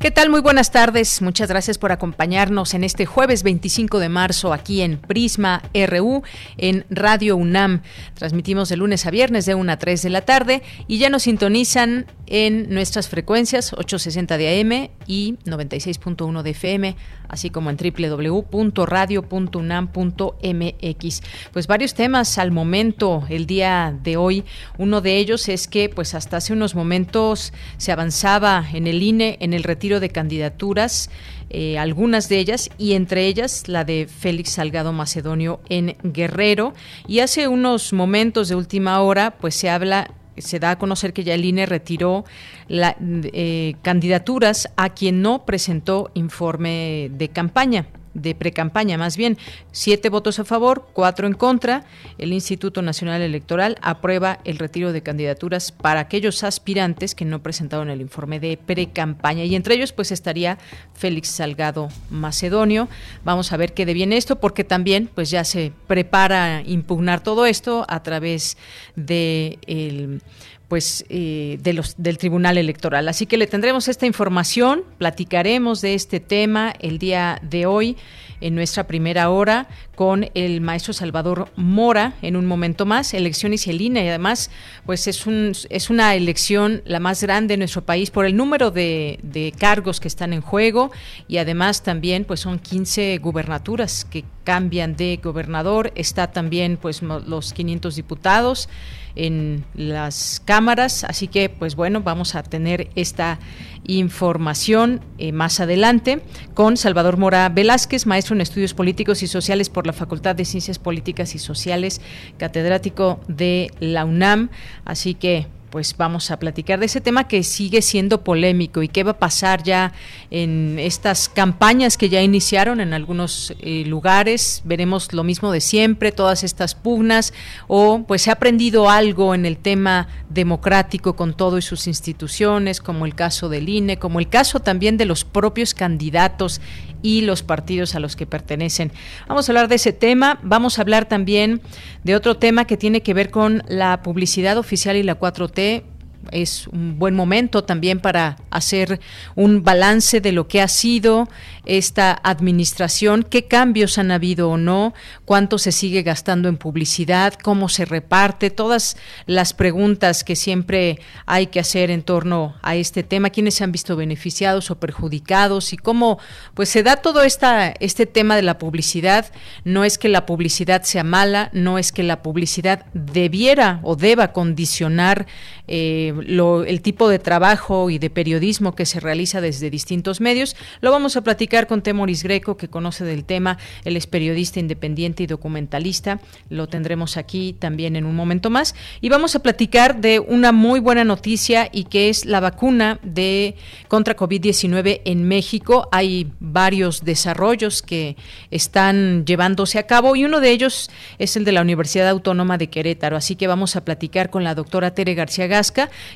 ¿Qué tal? Muy buenas tardes. Muchas gracias por acompañarnos en este jueves 25 de marzo aquí en Prisma RU en Radio UNAM. Transmitimos de lunes a viernes de 1 a 3 de la tarde y ya nos sintonizan en nuestras frecuencias 860 de AM y 96.1 de FM, así como en www.radio.unam.mx. Pues varios temas al momento el día de hoy. Uno de ellos es que pues hasta hace unos momentos se avanzaba en el INE en el retiro de candidaturas, eh, algunas de ellas, y entre ellas la de Félix Salgado Macedonio en Guerrero. Y hace unos momentos de última hora, pues se habla se da a conocer que ya INE retiró eh, candidaturas a quien no presentó informe de campaña de precampaña, más bien siete votos a favor, cuatro en contra. El Instituto Nacional Electoral aprueba el retiro de candidaturas para aquellos aspirantes que no presentaron el informe de precampaña y entre ellos pues estaría Félix Salgado Macedonio. Vamos a ver qué deviene esto porque también pues ya se prepara impugnar todo esto a través de el pues eh, de los, del Tribunal Electoral. Así que le tendremos esta información, platicaremos de este tema el día de hoy en nuestra primera hora con el maestro Salvador Mora en un momento más, elecciones y el INE, y además pues es, un, es una elección la más grande en nuestro país por el número de, de cargos que están en juego y además también pues son 15 gubernaturas que cambian de gobernador, está también pues los 500 diputados en las cámaras, así que pues bueno, vamos a tener esta información eh, más adelante con Salvador Mora Velázquez, maestro en estudios políticos y sociales por la Facultad de Ciencias Políticas y Sociales, catedrático de la UNAM, así que pues vamos a platicar de ese tema que sigue siendo polémico y qué va a pasar ya en estas campañas que ya iniciaron en algunos eh, lugares. Veremos lo mismo de siempre, todas estas pugnas o pues se ha aprendido algo en el tema democrático con todo y sus instituciones, como el caso del INE, como el caso también de los propios candidatos y los partidos a los que pertenecen. Vamos a hablar de ese tema, vamos a hablar también de otro tema que tiene que ver con la publicidad oficial y la 4T es un buen momento también para hacer un balance de lo que ha sido esta administración, qué cambios han habido o no, cuánto se sigue gastando en publicidad, cómo se reparte, todas las preguntas que siempre hay que hacer en torno a este tema, quiénes se han visto beneficiados o perjudicados y cómo pues se da todo esta, este tema de la publicidad. No es que la publicidad sea mala, no es que la publicidad debiera o deba condicionar eh, el tipo de trabajo y de periodismo que se realiza desde distintos medios. Lo vamos a platicar con Temoris Greco, que conoce del tema. Él es periodista independiente y documentalista. Lo tendremos aquí también en un momento más. Y vamos a platicar de una muy buena noticia y que es la vacuna de contra COVID-19 en México. Hay varios desarrollos que están llevándose a cabo y uno de ellos es el de la Universidad Autónoma de Querétaro. Así que vamos a platicar con la doctora Tere García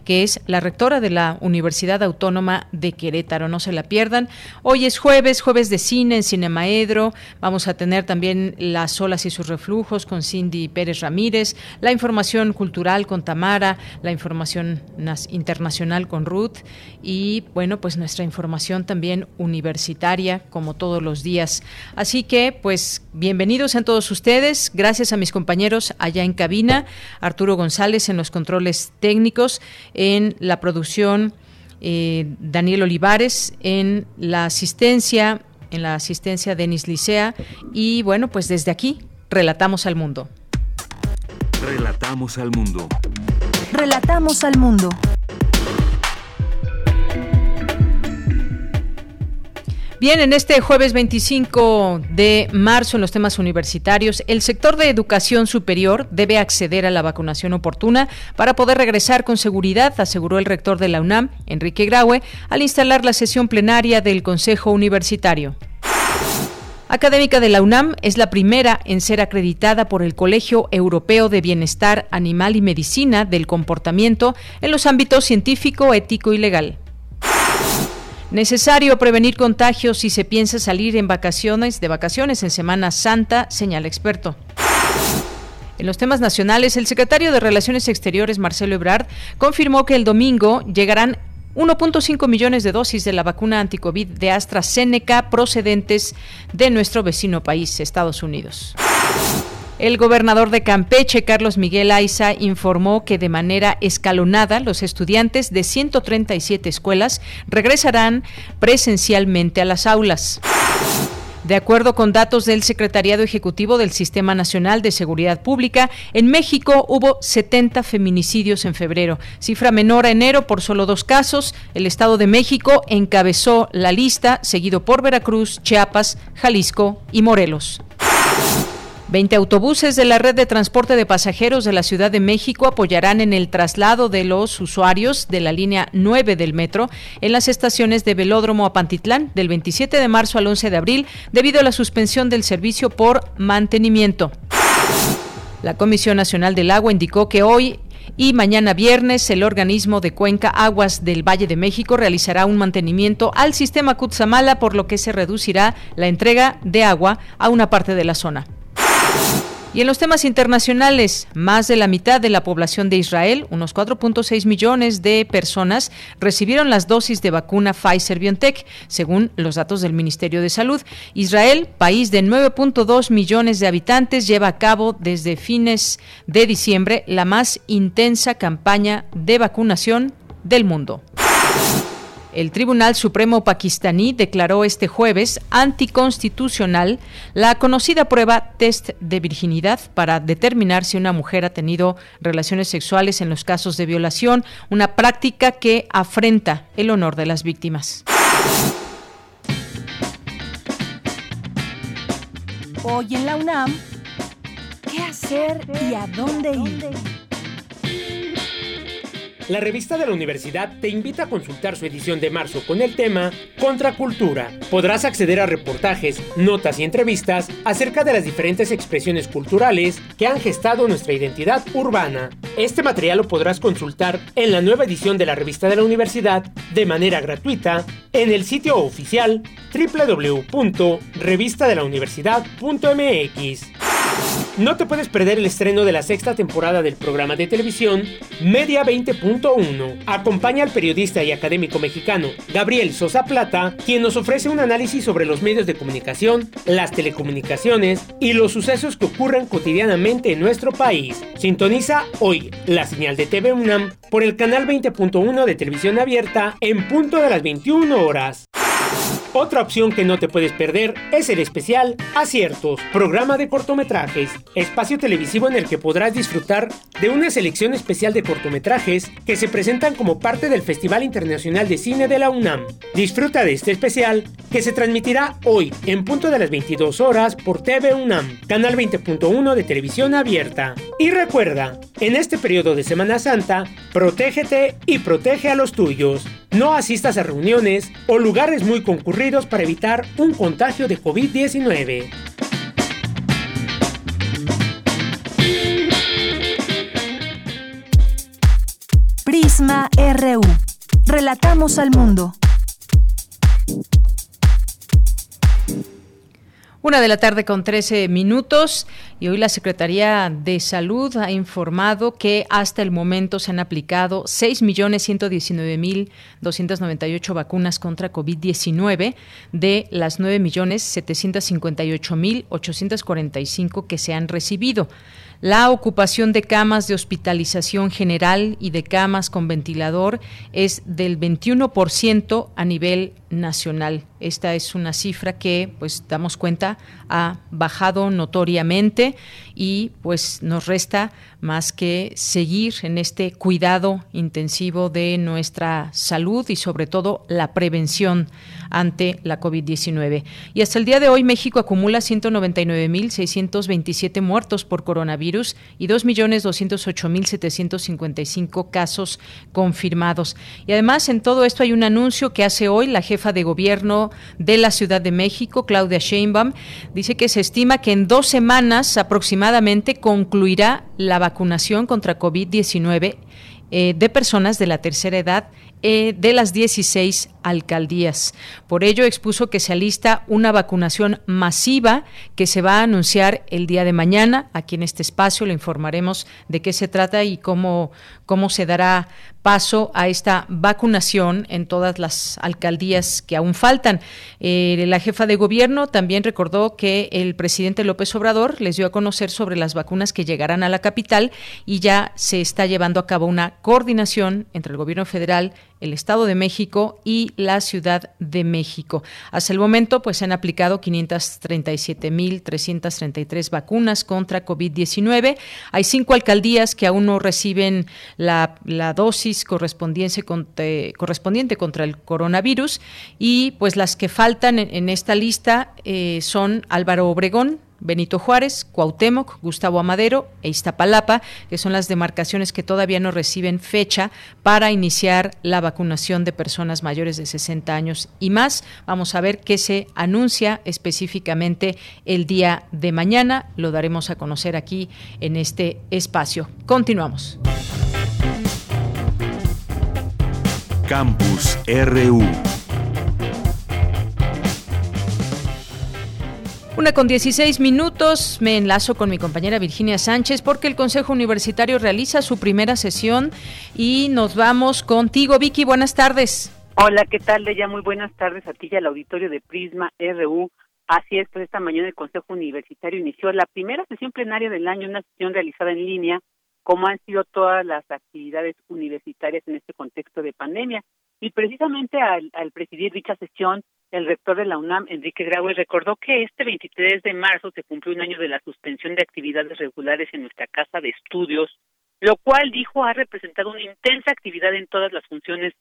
que es la rectora de la Universidad Autónoma de Querétaro. No se la pierdan. Hoy es jueves, jueves de cine en Cinemaedro. Vamos a tener también las olas y sus reflujos con Cindy Pérez Ramírez, la información cultural con Tamara, la información internacional con Ruth y, bueno, pues nuestra información también universitaria, como todos los días. Así que, pues, bienvenidos a todos ustedes. Gracias a mis compañeros allá en cabina, Arturo González en los controles técnicos, en la producción eh, Daniel Olivares, en la asistencia, en la asistencia Denis Licea y bueno, pues desde aquí relatamos al mundo. Relatamos al mundo. Relatamos al mundo. Bien, en este jueves 25 de marzo en los temas universitarios, el sector de educación superior debe acceder a la vacunación oportuna para poder regresar con seguridad, aseguró el rector de la UNAM, Enrique Graue, al instalar la sesión plenaria del Consejo Universitario. Académica de la UNAM es la primera en ser acreditada por el Colegio Europeo de Bienestar Animal y Medicina del Comportamiento en los ámbitos científico, ético y legal. Necesario prevenir contagios si se piensa salir en vacaciones, de vacaciones en Semana Santa, señala experto. En los temas nacionales, el secretario de Relaciones Exteriores, Marcelo Ebrard, confirmó que el domingo llegarán 1.5 millones de dosis de la vacuna anticovid de AstraZeneca procedentes de nuestro vecino país, Estados Unidos. El gobernador de Campeche, Carlos Miguel Aiza, informó que de manera escalonada los estudiantes de 137 escuelas regresarán presencialmente a las aulas. De acuerdo con datos del Secretariado Ejecutivo del Sistema Nacional de Seguridad Pública, en México hubo 70 feminicidios en febrero, cifra menor a enero por solo dos casos. El Estado de México encabezó la lista, seguido por Veracruz, Chiapas, Jalisco y Morelos. 20 autobuses de la red de transporte de pasajeros de la Ciudad de México apoyarán en el traslado de los usuarios de la línea 9 del metro en las estaciones de Velódromo a Pantitlán del 27 de marzo al 11 de abril debido a la suspensión del servicio por mantenimiento. La Comisión Nacional del Agua indicó que hoy y mañana viernes el organismo de Cuenca Aguas del Valle de México realizará un mantenimiento al sistema Cutzamala, por lo que se reducirá la entrega de agua a una parte de la zona. Y en los temas internacionales, más de la mitad de la población de Israel, unos 4.6 millones de personas, recibieron las dosis de vacuna Pfizer-BioNTech, según los datos del Ministerio de Salud. Israel, país de 9.2 millones de habitantes, lleva a cabo desde fines de diciembre la más intensa campaña de vacunación del mundo. El Tribunal Supremo pakistaní declaró este jueves anticonstitucional la conocida prueba test de virginidad para determinar si una mujer ha tenido relaciones sexuales en los casos de violación, una práctica que afrenta el honor de las víctimas. Hoy en la UNAM, ¿qué hacer y a dónde ir? La revista de la universidad te invita a consultar su edición de marzo con el tema Contracultura. Podrás acceder a reportajes, notas y entrevistas acerca de las diferentes expresiones culturales que han gestado nuestra identidad urbana. Este material lo podrás consultar en la nueva edición de la revista de la universidad de manera gratuita en el sitio oficial www.revistadelauniversidad.mx. No te puedes perder el estreno de la sexta temporada del programa de televisión Media 20.1. Acompaña al periodista y académico mexicano Gabriel Sosa Plata, quien nos ofrece un análisis sobre los medios de comunicación, las telecomunicaciones y los sucesos que ocurren cotidianamente en nuestro país. Sintoniza hoy la señal de TV UNAM por el canal 20.1 de televisión abierta en punto de las 21 horas. Otra opción que no te puedes perder es el especial Aciertos, programa de cortometrajes, espacio televisivo en el que podrás disfrutar de una selección especial de cortometrajes que se presentan como parte del Festival Internacional de Cine de la UNAM. Disfruta de este especial que se transmitirá hoy en punto de las 22 horas por TV UNAM, canal 20.1 de televisión abierta. Y recuerda, en este periodo de Semana Santa, protégete y protege a los tuyos. No asistas a reuniones o lugares muy concurridos para evitar un contagio de COVID-19. Prisma RU. Relatamos al mundo. Una de la tarde con 13 minutos y hoy la Secretaría de Salud ha informado que hasta el momento se han aplicado 6.119.298 vacunas contra COVID-19 de las 9.758.845 que se han recibido. La ocupación de camas de hospitalización general y de camas con ventilador es del 21% a nivel nacional. Esta es una cifra que, pues, damos cuenta, ha bajado notoriamente y pues nos resta más que seguir en este cuidado intensivo de nuestra salud y sobre todo la prevención ante la COVID-19. Y hasta el día de hoy México acumula 199.627 muertos por coronavirus y 2.208.755 casos confirmados. Y además en todo esto hay un anuncio que hace hoy la jefa de gobierno de la Ciudad de México, Claudia Sheinbaum, dice que se estima que en dos semanas aproximadamente concluirá la vacunación contra COVID-19 eh, de personas de la tercera edad eh, de las 16 alcaldías. Por ello expuso que se alista una vacunación masiva que se va a anunciar el día de mañana. Aquí en este espacio le informaremos de qué se trata y cómo, cómo se dará paso a esta vacunación en todas las alcaldías que aún faltan. Eh, la jefa de gobierno también recordó que el presidente López Obrador les dio a conocer sobre las vacunas que llegarán a la capital y ya se está llevando a cabo una coordinación entre el gobierno federal, el Estado de México y la Ciudad de México. Hasta el momento, pues se han aplicado 537.333 vacunas contra COVID-19. Hay cinco alcaldías que aún no reciben la, dosis correspondiente, correspondiente contra el coronavirus y pues las que faltan en, esta lista eh, son Álvaro Obregón, Benito Juárez, Cuauhtémoc, Gustavo Amadero e Iztapalapa, que son las demarcaciones que todavía no reciben fecha para iniciar la vacunación de personas mayores de 60 años y más. Vamos a ver qué se anuncia específicamente el día de mañana. Lo daremos a conocer aquí en este espacio. Continuamos. Campus RU. Una con 16 minutos, me enlazo con mi compañera Virginia Sánchez porque el Consejo Universitario realiza su primera sesión y nos vamos contigo, Vicky. Buenas tardes. Hola, ¿qué tal, Leya? Muy buenas tardes a ti y al auditorio de Prisma RU. Así es, pues esta mañana el Consejo Universitario inició la primera sesión plenaria del año, una sesión realizada en línea, como han sido todas las actividades universitarias en este contexto de pandemia. Y precisamente al, al presidir dicha sesión, el rector de la UNAM, Enrique Graue, recordó que este 23 de marzo se cumplió un año de la suspensión de actividades regulares en nuestra casa de estudios, lo cual dijo ha representado una intensa actividad en todas las funciones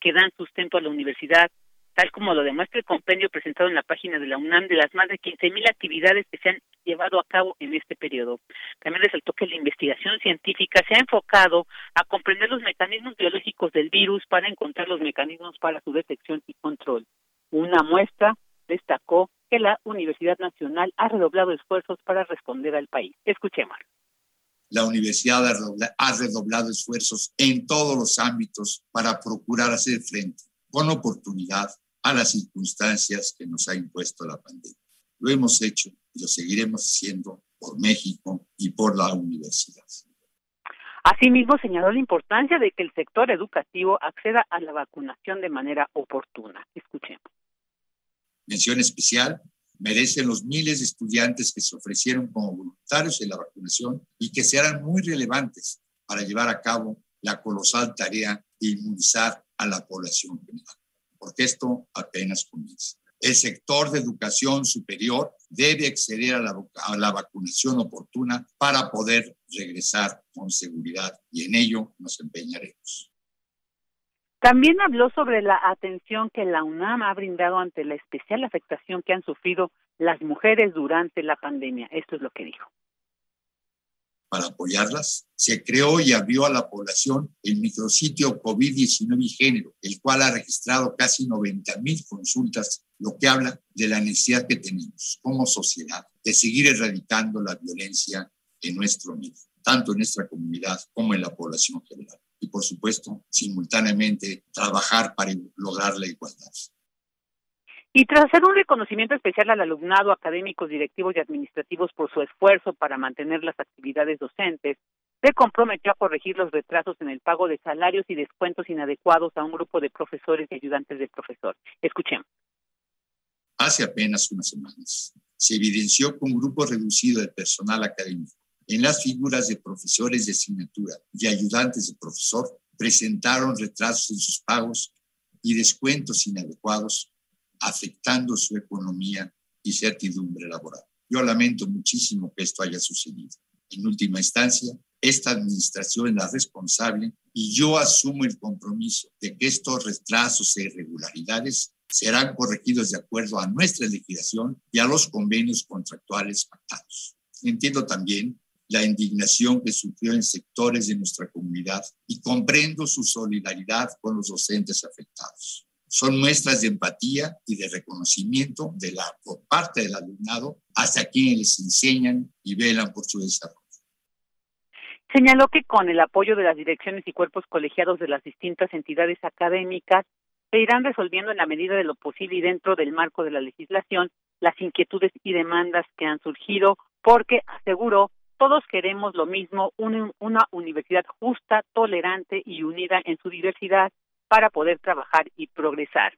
que dan sustento a la universidad, tal como lo demuestra el compendio presentado en la página de la UNAM de las más de 15.000 actividades que se han llevado a cabo en este periodo. También resaltó que la investigación científica se ha enfocado a comprender los mecanismos biológicos del virus para encontrar los mecanismos para su detección y control. Una muestra destacó que la Universidad Nacional ha redoblado esfuerzos para responder al país. Escuchemos. La universidad ha redoblado esfuerzos en todos los ámbitos para procurar hacer frente con oportunidad a las circunstancias que nos ha impuesto la pandemia. Lo hemos hecho y lo seguiremos haciendo por México y por la universidad. Asimismo, señaló la importancia de que el sector educativo acceda a la vacunación de manera oportuna. Escuchemos. Mención especial merecen los miles de estudiantes que se ofrecieron como voluntarios en la vacunación y que serán muy relevantes para llevar a cabo la colosal tarea de inmunizar a la población general, porque esto apenas comienza. El sector de educación superior debe acceder a la, a la, vacunación oportuna para poder regresar con seguridad y en ello nos empeñaremos. También habló sobre la atención que la UNAM ha brindado ante la especial afectación que han sufrido las mujeres durante la pandemia. Esto es lo que dijo. Para apoyarlas, se creó y abrió a la población el micrositio COVID-19 y género, el cual ha registrado casi 90 mil consultas, lo que habla de la necesidad que tenemos como sociedad de seguir erradicando la violencia en nuestro medio, tanto en nuestra comunidad como en la población general y, por supuesto, simultáneamente trabajar para lograr la igualdad. Y tras hacer un reconocimiento especial al alumnado, académicos, directivos y administrativos por su esfuerzo para mantener las actividades docentes, se comprometió a corregir los retrasos en el pago de salarios y descuentos inadecuados a un grupo de profesores y ayudantes del profesor. Escuchemos. Hace apenas unas semanas se evidenció que un grupo reducido de personal académico en las figuras de profesores de asignatura y ayudantes de profesor presentaron retrasos en sus pagos y descuentos inadecuados, afectando su economía y certidumbre laboral. Yo lamento muchísimo que esto haya sucedido. En última instancia, esta administración es la responsable y yo asumo el compromiso de que estos retrasos e irregularidades serán corregidos de acuerdo a nuestra legislación y a los convenios contractuales pactados. Entiendo también la indignación que sufrió en sectores de nuestra comunidad y comprendo su solidaridad con los docentes afectados. Son muestras de empatía y de reconocimiento de la, por parte del alumnado hasta quienes les enseñan y velan por su desarrollo. Señaló que con el apoyo de las direcciones y cuerpos colegiados de las distintas entidades académicas, se irán resolviendo en la medida de lo posible y dentro del marco de la legislación las inquietudes y demandas que han surgido, porque, aseguró, todos queremos lo mismo, una universidad justa, tolerante y unida en su diversidad para poder trabajar y progresar.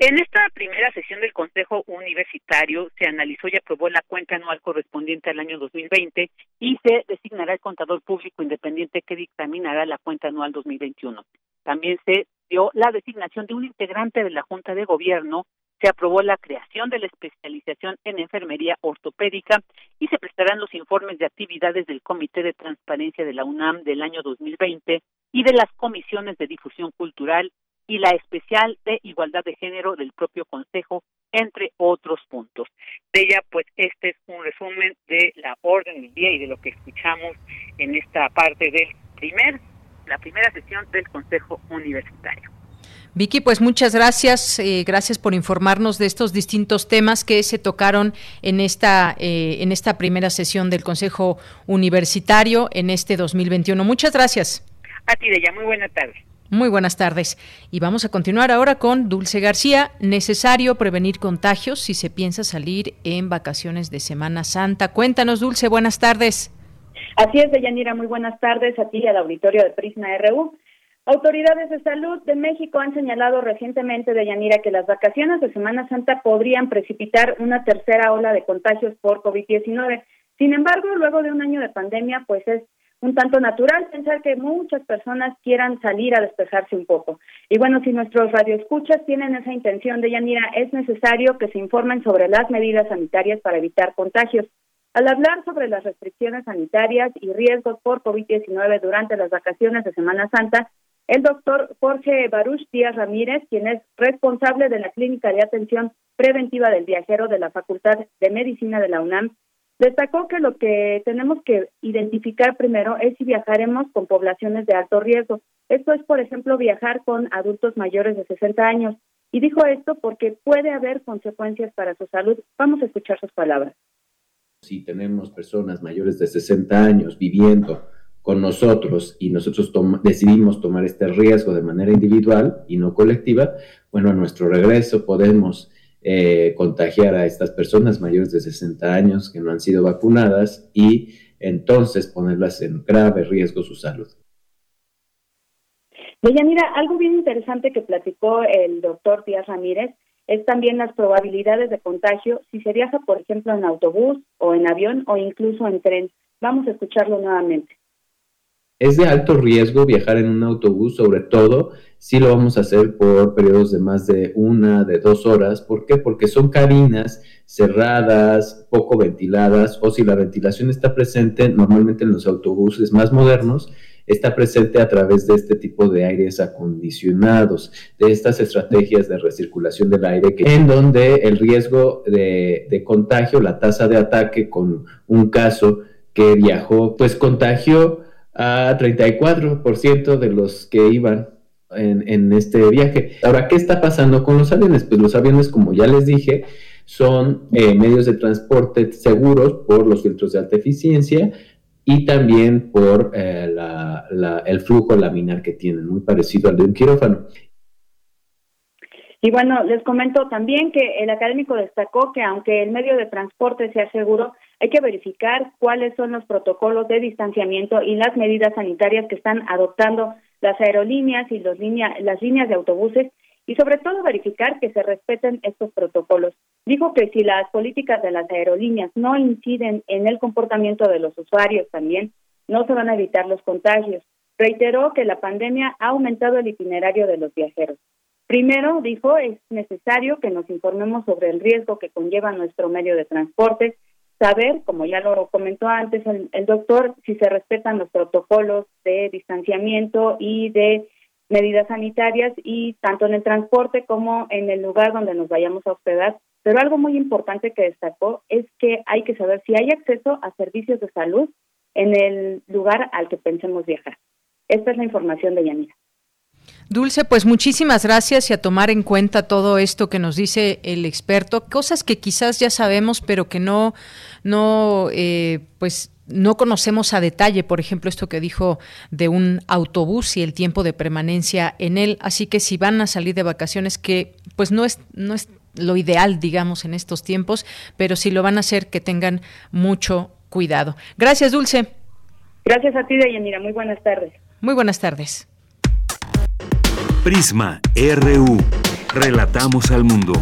En esta primera sesión del Consejo Universitario se analizó y aprobó la cuenta anual correspondiente al año 2020 y se designará el contador público independiente que dictaminará la cuenta anual 2021. También se dio la designación de un integrante de la Junta de Gobierno se aprobó la creación de la especialización en enfermería ortopédica y se prestarán los informes de actividades del Comité de Transparencia de la UNAM del año 2020 y de las comisiones de difusión cultural y la especial de igualdad de género del propio Consejo, entre otros puntos. De ella, pues, este es un resumen de la orden del día y de lo que escuchamos en esta parte del primer, la primera sesión del Consejo Universitario. Vicky, pues muchas gracias. Eh, gracias por informarnos de estos distintos temas que se tocaron en esta, eh, en esta primera sesión del Consejo Universitario en este 2021. Muchas gracias. A ti, Deya. Muy buenas tardes. Muy buenas tardes. Y vamos a continuar ahora con Dulce García. Necesario prevenir contagios si se piensa salir en vacaciones de Semana Santa. Cuéntanos, Dulce, buenas tardes. Así es, Deyanira, muy buenas tardes a ti y al auditorio de Prisma RU. Autoridades de salud de México han señalado recientemente, de Yanira, que las vacaciones de Semana Santa podrían precipitar una tercera ola de contagios por COVID-19. Sin embargo, luego de un año de pandemia, pues es un tanto natural pensar que muchas personas quieran salir a despejarse un poco. Y bueno, si nuestros radioescuchas tienen esa intención de Yanira, es necesario que se informen sobre las medidas sanitarias para evitar contagios. Al hablar sobre las restricciones sanitarias y riesgos por COVID-19 durante las vacaciones de Semana Santa, el doctor Jorge Baruch Díaz Ramírez, quien es responsable de la Clínica de Atención Preventiva del Viajero de la Facultad de Medicina de la UNAM, destacó que lo que tenemos que identificar primero es si viajaremos con poblaciones de alto riesgo. Esto es, por ejemplo, viajar con adultos mayores de 60 años. Y dijo esto porque puede haber consecuencias para su salud. Vamos a escuchar sus palabras. Si tenemos personas mayores de 60 años viviendo con nosotros y nosotros decidimos tomar este riesgo de manera individual y no colectiva, bueno, a nuestro regreso podemos eh, contagiar a estas personas mayores de 60 años que no han sido vacunadas y entonces ponerlas en grave riesgo su salud. mira, algo bien interesante que platicó el doctor Díaz Ramírez es también las probabilidades de contagio si se viaja, por ejemplo, en autobús o en avión o incluso en tren. Vamos a escucharlo nuevamente. Es de alto riesgo viajar en un autobús, sobre todo si lo vamos a hacer por periodos de más de una, de dos horas. ¿Por qué? Porque son cabinas cerradas, poco ventiladas, o si la ventilación está presente, normalmente en los autobuses más modernos, está presente a través de este tipo de aires acondicionados, de estas estrategias de recirculación del aire, en donde el riesgo de, de contagio, la tasa de ataque con un caso que viajó, pues contagió a 34% de los que iban en, este viaje. Ahora, ¿qué está pasando con los aviones? Pues los aviones, como ya les dije, son eh, medios de transporte seguros por los filtros de alta eficiencia y también por eh, el flujo laminar que tienen, muy parecido al de un quirófano. Y bueno, les comento también que el académico destacó que aunque el medio de transporte sea seguro, hay que verificar cuáles son los protocolos de distanciamiento y las medidas sanitarias que están adoptando las aerolíneas y los las líneas de autobuses y sobre todo verificar que se respeten estos protocolos. Dijo que si las políticas de las aerolíneas no inciden en el comportamiento de los usuarios también, no se van a evitar los contagios. Reiteró que la pandemia ha aumentado el itinerario de los viajeros. Primero, dijo, es necesario que nos informemos sobre el riesgo que conlleva nuestro medio de transporte. Saber, como ya lo comentó antes el, el doctor, si se respetan los protocolos de distanciamiento y de medidas sanitarias y tanto en el transporte como en el lugar donde nos vayamos a hospedar. Pero algo muy importante que destacó es que hay que saber si hay acceso a servicios de salud en el lugar al que pensemos viajar. Esta es la información de Yanira. Dulce, pues muchísimas gracias y a tomar en cuenta todo esto que nos dice el experto, cosas que quizás ya sabemos, pero que no, no, eh, pues no conocemos a detalle, por ejemplo, esto que dijo de un autobús y el tiempo de permanencia en él. Así que si van a salir de vacaciones, que pues no es, no es lo ideal, digamos, en estos tiempos, pero si lo van a hacer, que tengan mucho cuidado. Gracias, Dulce. Gracias a ti, Deyanira. Muy buenas tardes. Muy buenas tardes. Prisma RU. Relatamos al mundo.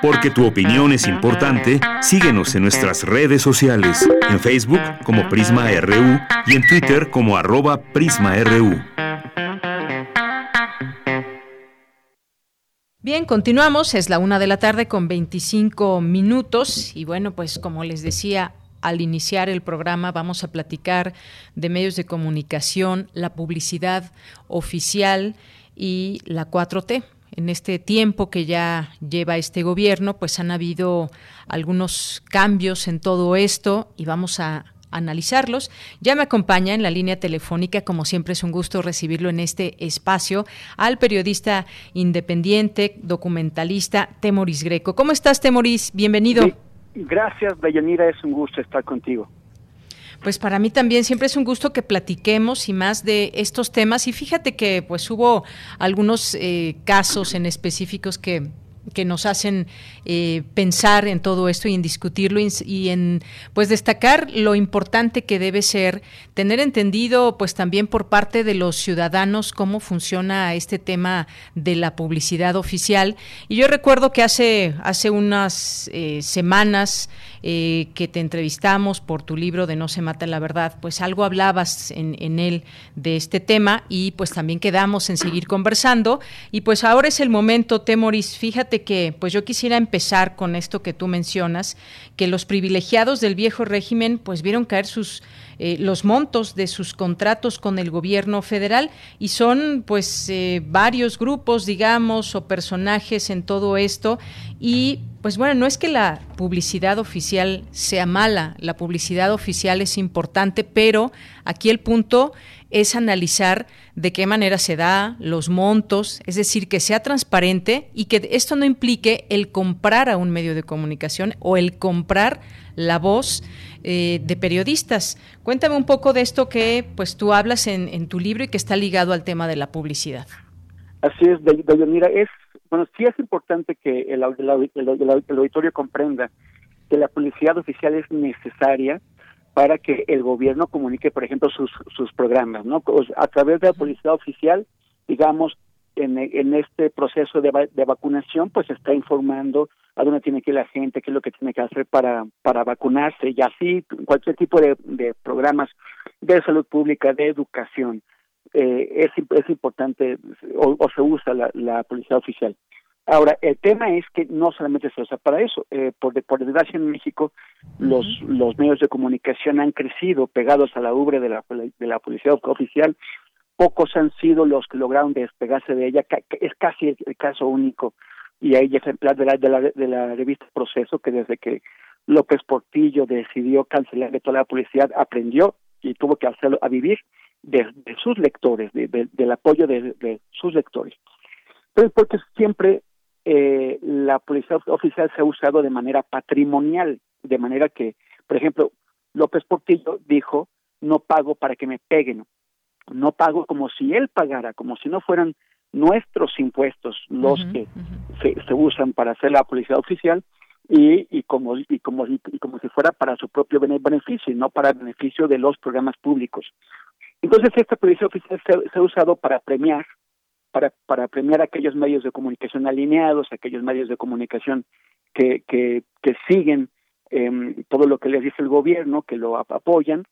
Porque tu opinión es importante, síguenos en nuestras redes sociales, en Facebook como Prisma RU y en Twitter como arroba PrismaRU. Bien, continuamos, es la una de la tarde con 25 minutos y bueno, pues como les decía al iniciar el programa vamos a platicar de medios de comunicación, la publicidad oficial y la 4T en este tiempo que ya lleva este gobierno, pues han habido algunos cambios en todo esto y vamos a analizarlos. Ya me acompaña en la línea telefónica, como siempre es un gusto recibirlo en este espacio, al periodista independiente, documentalista Temoris Greco. ¿Cómo estás, Temoris? Bienvenido. Gracias, Deyanira, es un gusto estar contigo. Pues para mí también siempre es un gusto que platiquemos y más de estos temas. Y fíjate que pues hubo algunos eh, casos en específicos que que nos hacen eh, pensar en todo esto y en discutirlo y, en pues destacar lo importante que debe ser tener entendido pues también por parte de los ciudadanos cómo funciona este tema de la publicidad oficial. Y yo recuerdo que hace hace unas eh, semanas eh, que te entrevistamos por tu libro de No se mata la verdad pues algo hablabas en, en él de este tema y pues también quedamos en seguir conversando. Y pues ahora es el momento Temoris fíjate que pues yo quisiera empezar con esto que tú mencionas, que los privilegiados del viejo régimen pues vieron caer sus eh, los montos de sus contratos con el gobierno federal y son pues eh, varios grupos digamos o personajes en todo esto. Y pues bueno, no es que la publicidad oficial sea mala, la publicidad oficial es importante, pero aquí el punto es analizar de qué manera se da, los montos, es decir, que sea transparente y que esto no implique el comprar a un medio de comunicación o el comprar la voz eh, de periodistas. Cuéntame un poco de esto que pues tú hablas en, tu libro y que está ligado al tema de la publicidad. Así es, Mira, es, bueno, sí es importante que el, auditorio comprenda que la publicidad oficial es necesaria para que el gobierno comunique, por ejemplo, sus, sus programas, ¿no? A través de la publicidad oficial, digamos, en, en este proceso de, de vacunación, pues está informando a dónde tiene que ir la gente, qué es lo que tiene que hacer para, para vacunarse y así cualquier tipo de, de programas de salud pública, de educación. Eh, es, es importante o, o se usa la, la publicidad oficial. Ahora, el tema es que no solamente se usa para eso. Eh, por, por desgracia en México, los, los medios de comunicación han crecido pegados a la ubre de la, de la policía oficial. Pocos han sido los que lograron despegarse de ella. Es casi el, caso único. Y hay ejemplar de la, de, la, de la revista Proceso que desde que López Portillo decidió cancelar de toda la publicidad, aprendió y tuvo que hacerlo a vivir de, sus lectores, de, del apoyo de, de sus lectores. Pero porque siempre eh, la policía oficial se ha usado de manera patrimonial, de manera que, por ejemplo, López Portillo dijo, no pago para que me peguen, no pago como si él pagara, como si no fueran nuestros impuestos los que se, usan para hacer la policía oficial y, y como y como y, como si fuera para su propio beneficio y no para el beneficio de los programas públicos. Entonces esta policía oficial se ha usado para premiar para, para premiar aquellos medios de comunicación alineados, aquellos medios de comunicación que, que, que siguen eh, todo lo que les dice el gobierno, que lo apoyan,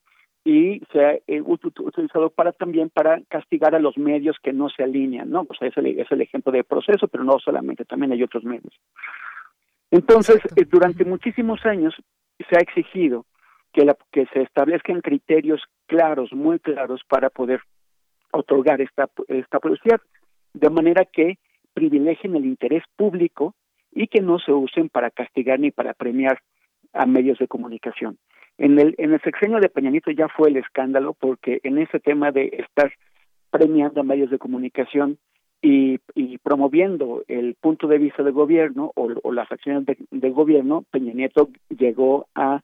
y se ha eh, utilizado para también para castigar a los medios que no se alinean, ¿no? O sea, es el, es el ejemplo de proceso, pero no solamente, también hay otros medios. Entonces, eh, durante muchísimos años se ha exigido que, la, que se establezcan criterios claros, muy claros, para poder otorgar esta, esta publicidad, de manera que privilegien el interés público y que no se usen para castigar ni para premiar a medios de comunicación. En el, en el sexenio de Peñanito ya fue el escándalo porque en ese tema de estar premiando a medios de comunicación y, promoviendo el punto de vista del gobierno o, las acciones del gobierno, Peña Nieto llegó a,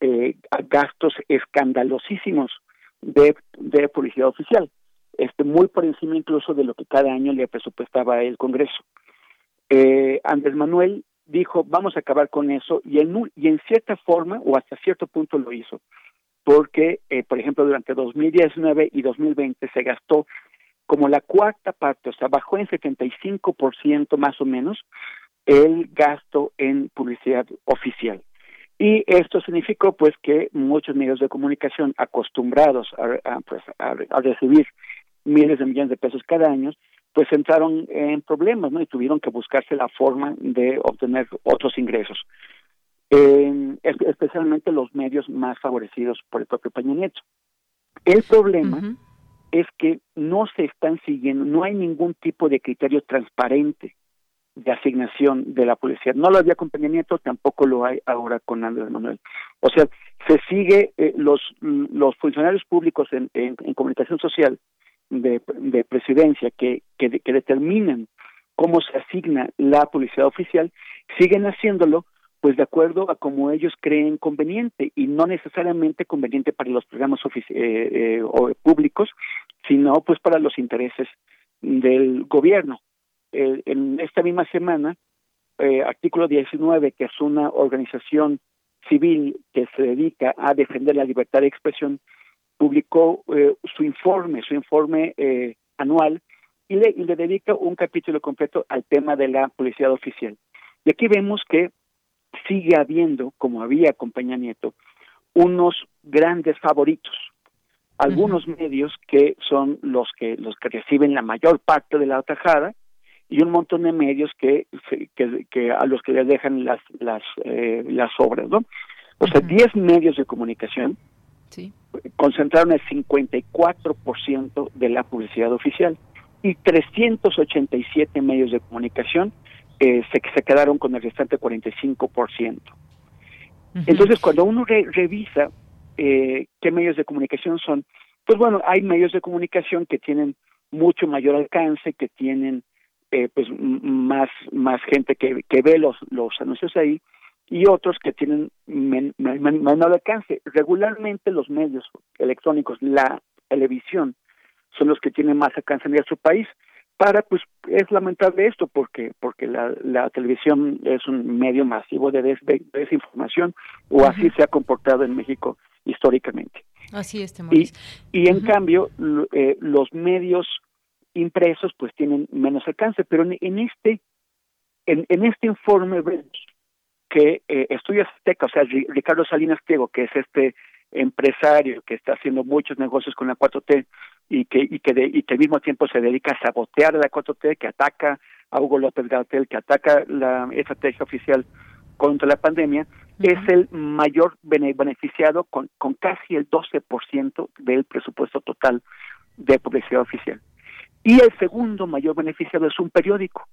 eh, a gastos escandalosísimos de, de publicidad oficial, este muy por encima incluso de lo que cada año le presupuestaba el Congreso. Eh, Andrés Manuel dijo, vamos a acabar con eso, y en, en cierta forma, o hasta cierto punto lo hizo, porque, eh, por ejemplo, durante 2019 y 2020 se gastó como la cuarta parte, o sea, bajó en 75% más o menos el gasto en publicidad oficial. Y esto significó pues que muchos medios de comunicación acostumbrados a, pues, a, recibir miles de millones de pesos cada año, pues entraron en problemas, ¿no? Y tuvieron que buscarse la forma de obtener otros ingresos. especialmente los medios más favorecidos por el propio Peña Nieto. El problema es que no se están siguiendo, no hay ningún tipo de criterio transparente de asignación de la policía. No lo había con Peña Nieto, tampoco lo hay ahora con Andrés Manuel. O sea, se sigue, eh, los, los funcionarios públicos en, en, comunicación social de, de presidencia que, que, que determinan cómo se asigna la publicidad oficial, siguen haciéndolo pues de acuerdo a como ellos creen conveniente y no necesariamente conveniente para los programas eh, eh, públicos, sino pues para los intereses del gobierno. Eh, en esta misma semana, artículo 19, que es una organización civil que se dedica a defender la libertad de expresión, publicó su informe, su informe anual, y le, y le dedica un capítulo completo al tema de la publicidad oficial. Y aquí vemos que sigue habiendo, como había con Peña Nieto, unos grandes favoritos. Algunos medios que son los que los que reciben la mayor parte de la tajada y un montón de medios que, que, a los que les dejan las las eh, las obras, ¿no? O sea, 10 medios de comunicación sí. Concentraron el 54% de la publicidad oficial y 387 medios de comunicación eh, se, se quedaron con el restante 45%. Entonces, cuando uno revisa eh, qué medios de comunicación son, pues bueno, hay medios de comunicación que tienen mucho mayor alcance, que tienen eh, pues más más gente que, que ve los los anuncios ahí y otros que tienen menor alcance. Regularmente los medios electrónicos, la televisión, son los que tienen más alcance en su país. Para pues es lamentable esto porque porque la, la televisión es un medio masivo de, desinformación o así se ha comportado en México históricamente. Así es y, y en cambio eh, los medios impresos pues tienen menos alcance pero en, este en, en, este informe vemos que eh, Estudios Azteca, o sea, Ricardo Salinas Pliego, que es este empresario que está haciendo muchos negocios con la 4T, y que y que, de, y que al mismo tiempo se dedica a sabotear la 4T, que ataca a Hugo López Gatel, que ataca la estrategia oficial contra la pandemia, es el mayor beneficiado con, con casi el 12% del presupuesto total de publicidad oficial. Y el segundo mayor beneficiado es un periódico.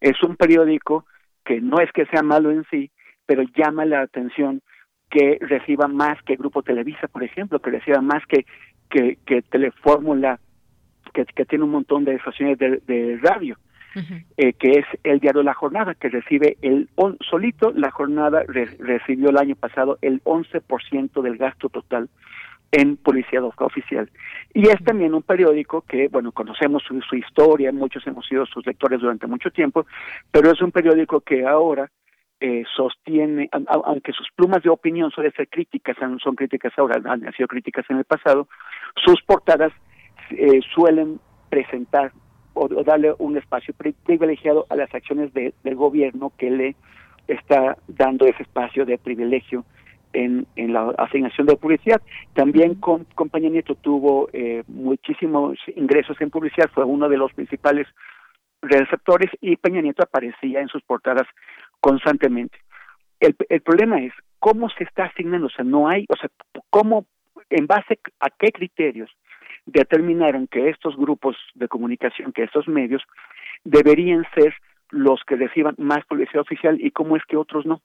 Es un periódico que no es que sea malo en sí, pero llama la atención que reciba más que Grupo Televisa, por ejemplo, que reciba más que que, que Telefórmula, que, que tiene un montón de estaciones de, radio, eh, que es el diario La Jornada, que recibe el solito, La Jornada recibió el año pasado el 11% del gasto total en policía oficial. Y es también un periódico que, bueno, conocemos su, su, historia, muchos hemos sido sus lectores durante mucho tiempo, pero es un periódico que ahora eh, sostiene, aunque sus plumas de opinión suelen ser críticas, son críticas ahora, han sido críticas en el pasado, sus portadas eh, suelen presentar o, darle un espacio privilegiado a las acciones del gobierno que le está dando ese espacio de privilegio en, en la asignación de publicidad. También con Compañía Nieto tuvo eh, muchísimos ingresos en publicidad, fue uno de los principales receptores y Peña Nieto aparecía en sus portadas constantemente. El, el problema es cómo se está asignando, o sea, no hay, o sea, cómo, en base a qué criterios determinaron que estos grupos de comunicación, que estos medios, deberían ser los que reciban más publicidad oficial y cómo es que otros no.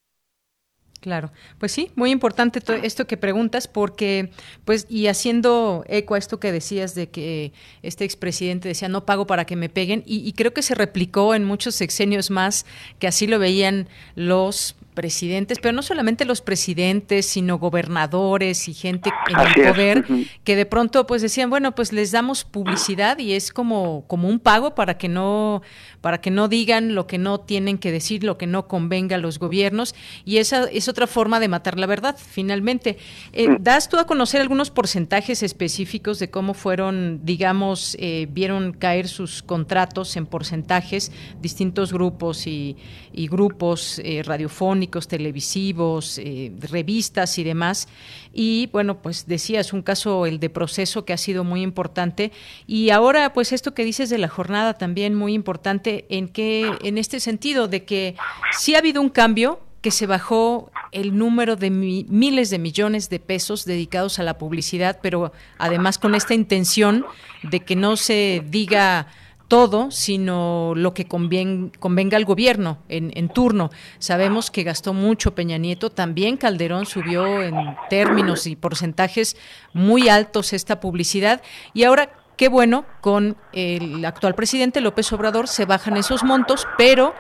Claro, pues sí, muy importante esto que preguntas porque, pues, y haciendo eco a esto que decías de que este expresidente decía no pago para que me peguen y, y creo que se replicó en muchos sexenios más que así lo veían los presidentes, pero no solamente los presidentes, sino gobernadores y gente en el poder que de pronto pues decían, bueno, pues les damos publicidad y es como como un pago para que no para que no digan lo que no tienen que decir, lo que no convenga a los gobiernos y esa es otra forma de matar la verdad, finalmente. Eh, mm. ¿Das tú a conocer algunos porcentajes específicos de cómo fueron, digamos, eh, vieron caer sus contratos en porcentajes distintos grupos y, y grupos eh, radiofónicos, televisivos, eh, revistas y demás. Y bueno, pues decías un caso, el de proceso, que ha sido muy importante. Y ahora, pues esto que dices de la jornada también muy importante, en que, en este sentido, de que sí ha habido un cambio, que se bajó el número de miles de millones de pesos dedicados a la publicidad, pero además con esta intención de que no se diga todo, sino lo que convenga al gobierno en, turno. Sabemos que gastó mucho Peña Nieto, también Calderón subió en términos y porcentajes muy altos esta publicidad y ahora qué bueno, con el actual presidente López Obrador se bajan esos montos, pero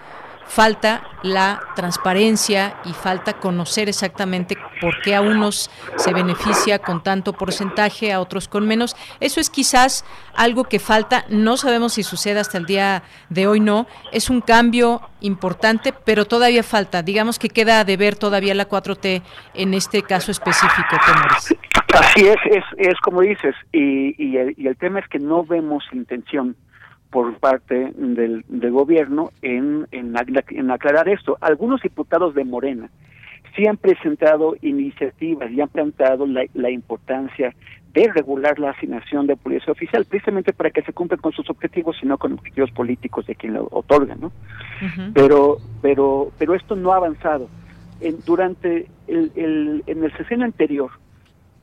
falta la transparencia y falta conocer exactamente por qué a unos se beneficia con tanto porcentaje, a otros con menos. Eso es quizás algo que falta, no sabemos si sucede hasta el día de hoy, no. Es un cambio importante, pero todavía falta. Digamos que queda de ver todavía la 4T en este caso específico. Así es, es, es como dices, y, y, el, y el tema es que no vemos intención por parte del, gobierno en, en, aclarar esto. Algunos diputados de Morena sí han presentado iniciativas y han planteado la, importancia de regular la asignación de policía oficial, precisamente para que se cumplan con sus objetivos y no con objetivos políticos de quien lo otorga, ¿no? Pero, pero, pero esto no ha avanzado. En, durante el, el, en el sesión anterior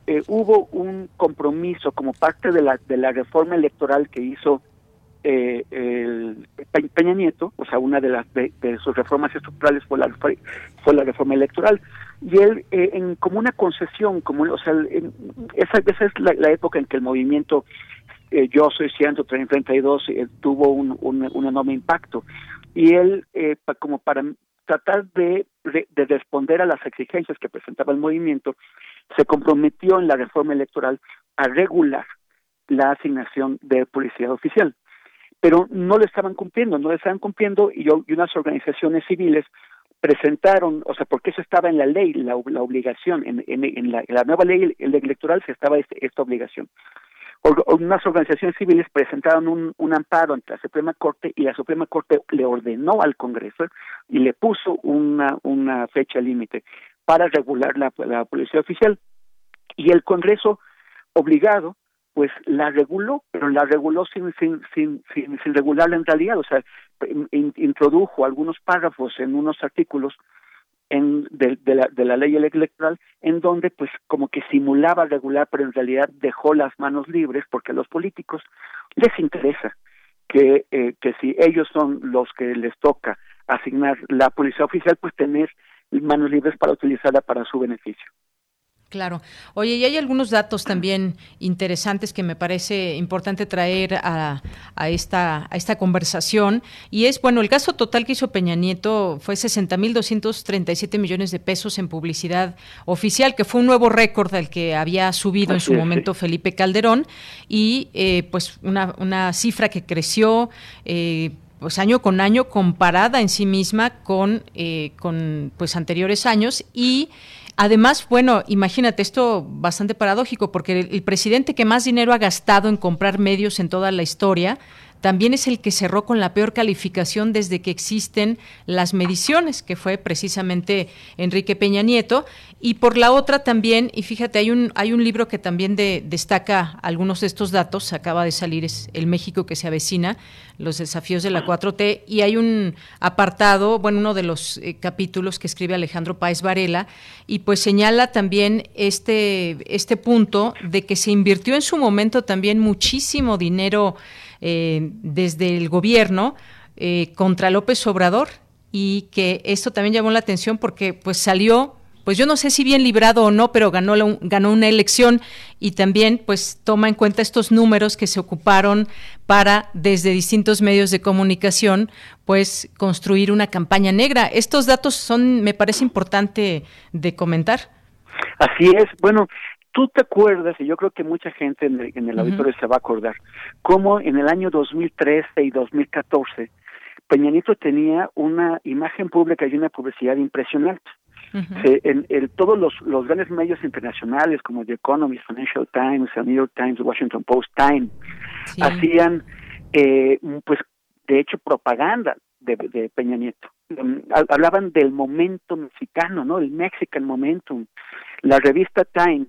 eh, hubo un compromiso como parte de la de la reforma electoral que hizo eh, el Peña Nieto, o sea, una de las de, sus reformas estructurales fue la fue la reforma electoral. Y él eh, en como una concesión, como o sea, esa, esa es la, época en que el movimiento eh, Yo soy 132 eh, tuvo un, un, enorme impacto. Y él eh, como para tratar de, de, de responder a las exigencias que presentaba el movimiento se comprometió en la reforma electoral a regular la asignación de policía oficial pero no lo estaban cumpliendo, no lo estaban cumpliendo y, unas organizaciones civiles presentaron, o sea, porque eso estaba en la ley, la, obligación, en, en, la, nueva ley electoral se estaba este, esta obligación. unas organizaciones civiles presentaron un, amparo ante la Suprema Corte y la Suprema Corte le ordenó al Congreso y le puso una, una fecha límite para regular la, la policía oficial. Y el Congreso, obligado, pues la reguló, pero la reguló sin, sin, sin, sin, sin regularla en realidad, o sea, introdujo algunos párrafos en unos artículos en, de, de, la, de la ley electoral en donde pues como que simulaba regular, pero en realidad dejó las manos libres porque a los políticos les interesa que, eh, que si ellos son los que les toca asignar la policía oficial, pues tener manos libres para utilizarla para su beneficio. Claro. Oye, y hay algunos datos también interesantes que me parece importante traer a, a, esta, a esta conversación. Y es, bueno, el gasto total que hizo Peña Nieto fue 60.237 millones de pesos en publicidad oficial, que fue un nuevo récord al que había subido en su momento Felipe Calderón. Y eh, pues una, una cifra que creció. Eh, pues año con año comparada en sí misma con, eh, con pues anteriores años y Además, bueno, imagínate esto bastante paradójico, porque el, presidente que más dinero ha gastado en comprar medios en toda la historia también es el que cerró con la peor calificación desde que existen las mediciones, que fue precisamente Enrique Peña Nieto. Y por la otra también, y fíjate, hay un, hay un libro que también destaca algunos de estos datos, acaba de salir, es El México que se avecina, los desafíos de la 4T, y hay un apartado, bueno, uno de los eh, capítulos que escribe Alejandro Páez Varela, y pues señala también este, este punto de que se invirtió en su momento también muchísimo dinero eh, desde el gobierno eh, contra López Obrador y que esto también llamó la atención porque pues salió pues yo no sé si bien librado o no, pero ganó, ganó una elección y también pues toma en cuenta estos números que se ocuparon para desde distintos medios de comunicación pues construir una campaña negra. Estos datos son, me parece importante de comentar. Así es. Bueno, tú te acuerdas, y yo creo que mucha gente en el, auditorio se va a acordar, cómo en el año 2013 y 2014 Peña Nieto tenía una imagen pública y una publicidad impresionante. en, todos los, los grandes medios internacionales como The Economist, Financial Times, el New York Times, Washington Post, Time, hacían, eh, pues, de hecho, propaganda de, de Peña Nieto. Um, hablaban del momento mexicano, ¿no? El Mexican Momentum. La revista Time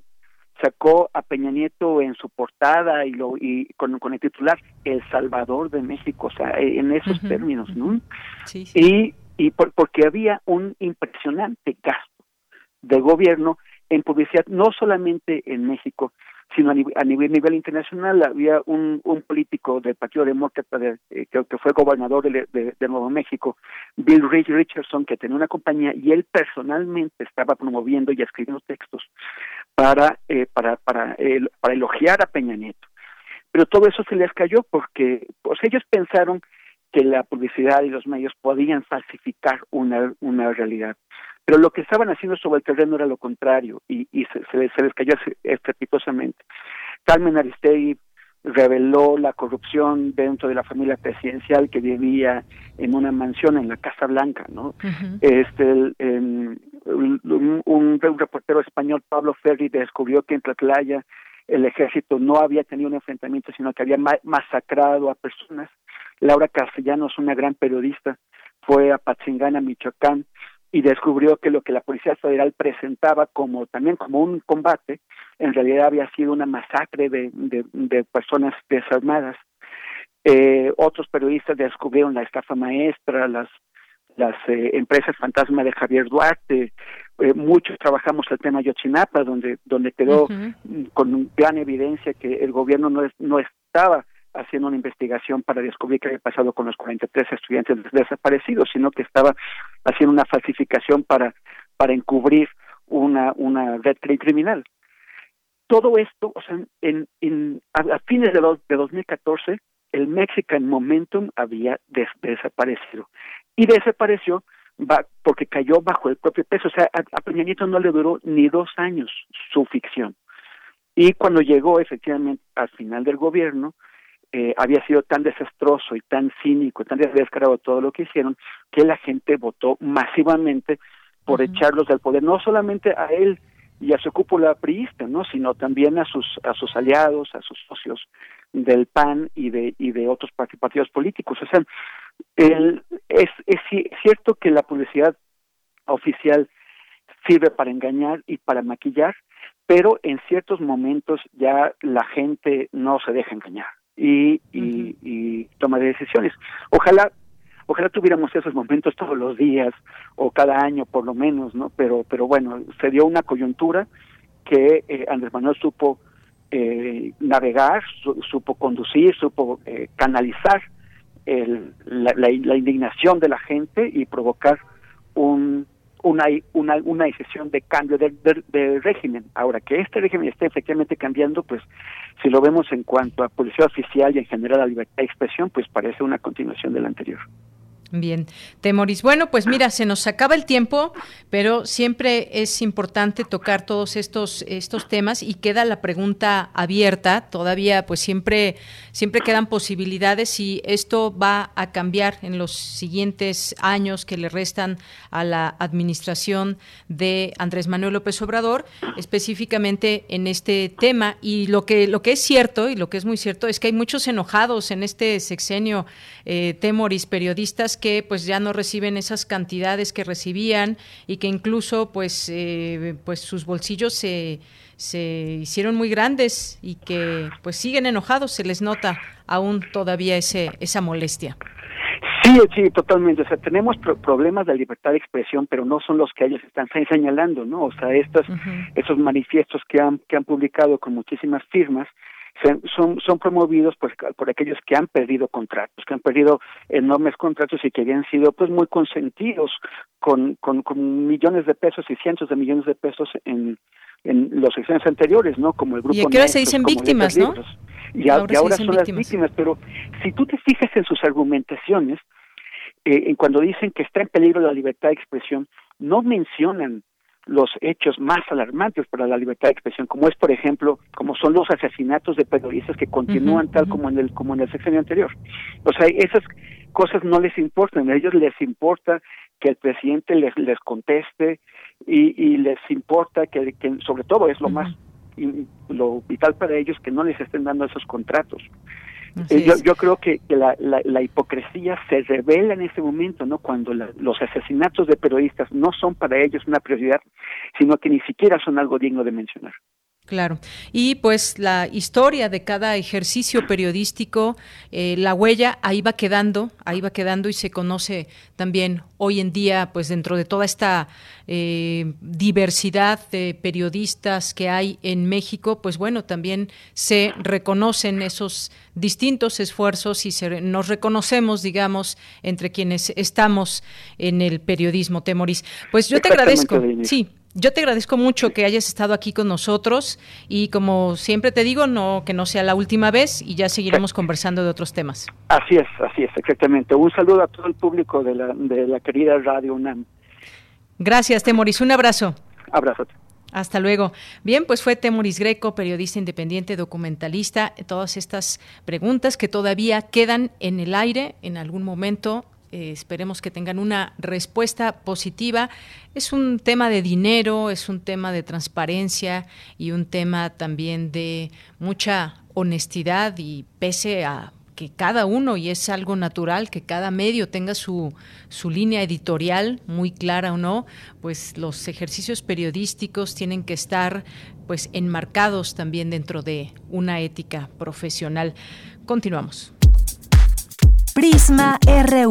sacó a Peña Nieto en su portada y lo y con, con el titular El Salvador de México, o sea, en esos términos, ¿no? Sí, Y, y porque había un impresionante gasto de gobierno en publicidad, no solamente en México, sino a, nivel, nivel, internacional. Había un, político del Partido Demócrata de, eh, que, fue gobernador de, Nuevo México, Bill Richardson, que tenía una compañía y él personalmente estaba promoviendo y escribiendo textos para, eh, para, para, para elogiar a Peña Nieto. Pero todo eso se les cayó porque pues ellos pensaron que la publicidad y los medios podían falsificar una, una realidad. Pero lo que estaban haciendo sobre el terreno era lo contrario y, y se, se, les, se les cayó estrepitosamente. Carmen Aristegui reveló la corrupción dentro de la familia presidencial que vivía en una mansión en la Casa Blanca, ¿no? Este, un, un, reportero español, Pablo Ferri, descubrió que en Tlatlaya el ejército no había tenido un enfrentamiento, sino que había masacrado a personas. Laura Castellanos, una gran periodista, fue a Patzingana, Michoacán, y descubrió que lo que la Policía Federal presentaba como también como un combate, en realidad había sido una masacre de, de, personas desarmadas. Eh, otros periodistas descubrieron la estafa maestra, las las eh, empresas fantasma de Javier Duarte, eh, muchos trabajamos el tema Yotzinapa, donde donde quedó con gran evidencia que el gobierno no, no estaba haciendo una investigación para descubrir qué había pasado con los 43 estudiantes desaparecidos, sino que estaba haciendo una falsificación para, para encubrir una, una red criminal. Todo esto, o sea, en, en, a, fines de, de 2014, el Mexican Momentum había desaparecido. Y desapareció porque cayó bajo el propio peso. O sea, a, a Peña Nieto no le duró ni dos años su ficción. Y cuando llegó efectivamente al final del gobierno, eh, había sido tan desastroso y tan cínico, tan descarado todo lo que hicieron, que la gente votó masivamente por echarlos del poder, no solamente a él y a su cúpula priista, ¿no? sino también a sus a sus aliados, a sus socios del PAN y de y de otros partidos políticos. O sea, el, es, es cierto que la publicidad oficial sirve para engañar y para maquillar, pero en ciertos momentos ya la gente no se deja engañar y, y, toma de decisiones. Ojalá ojalá tuviéramos esos momentos todos los días o cada año por lo menos, ¿no? Pero pero bueno, se dio una coyuntura que eh, Andrés Manuel supo eh, navegar, supo conducir, supo eh, canalizar el, la, la, indignación de la gente y provocar un una, una, una decisión de cambio de, régimen. Ahora, que este régimen esté efectivamente cambiando, pues si lo vemos en cuanto a policía oficial y en general a libertad de expresión, pues parece una continuación del anterior. Bien, Temoris. Bueno, pues mira, se nos acaba el tiempo, pero siempre es importante tocar todos estos estos temas y queda la pregunta abierta. Todavía, pues siempre siempre quedan posibilidades y esto va a cambiar en los siguientes años que le restan a la administración de Andrés Manuel López Obrador, específicamente en este tema. Y lo que lo que es cierto y lo que es muy cierto es que hay muchos enojados en este sexenio, eh, Temoris, periodistas que pues ya no reciben esas cantidades que recibían y que incluso pues eh, pues sus bolsillos se, se hicieron muy grandes y que pues siguen enojados se les nota aún todavía ese esa molestia Sí, sí, totalmente. O sea, tenemos problemas de libertad de expresión, pero no son los que ellos están señalando, ¿no? O sea, estos, esos manifiestos que han, que han publicado con muchísimas firmas, son, son promovidos pues, por aquellos que han perdido contratos, que han perdido enormes contratos y que habían sido pues muy consentidos con, con, con millones de pesos y cientos de millones de pesos en, en los secciones anteriores, ¿no? Como el grupo. Y ahora se dicen víctimas, ¿no? Y, ahora, son las víctimas, pero si tú te fijas en sus argumentaciones, eh, cuando dicen que está en peligro la libertad de expresión, no mencionan los hechos más alarmantes para la libertad de expresión, como es, por ejemplo, como son los asesinatos de periodistas que continúan tal como en el como en el sexenio anterior. O sea, esas cosas no les importan, a ellos les importa que el presidente les les conteste y, y les importa que, que sobre todo es lo más lo vital para ellos que no les estén dando esos contratos. Eh, yo, yo, creo que, la, la, hipocresía se revela en ese momento, ¿no? Cuando los asesinatos de periodistas no son para ellos una prioridad, sino que ni siquiera son algo digno de mencionar. Claro. Y pues la historia de cada ejercicio periodístico, eh, la huella ahí va quedando, ahí va quedando y se conoce también hoy en día, pues dentro de toda esta eh, diversidad de periodistas que hay en México, pues bueno, también se reconocen esos distintos esfuerzos y se, nos reconocemos, digamos, entre quienes estamos en el periodismo, Temoris. Pues yo te agradezco. Sí, yo te agradezco mucho que hayas estado aquí con nosotros y como siempre te digo, no que no sea la última vez y ya seguiremos conversando de otros temas. Así es, así es, exactamente. Un saludo a todo el público de la, de la querida Radio UNAM. Gracias, Temoris. Un abrazo. Abrazo. Hasta luego. Bien, pues fue Temoris Greco, periodista independiente, documentalista. Todas estas preguntas que todavía quedan en el aire en algún momento eh, esperemos que tengan una respuesta positiva. Es un tema de dinero, es un tema de transparencia y un tema también de mucha honestidad y pese a que cada uno, y es algo natural, que cada medio tenga su, su línea editorial muy clara o no, pues los ejercicios periodísticos tienen que estar pues enmarcados también dentro de una ética profesional. Continuamos. Prisma RU.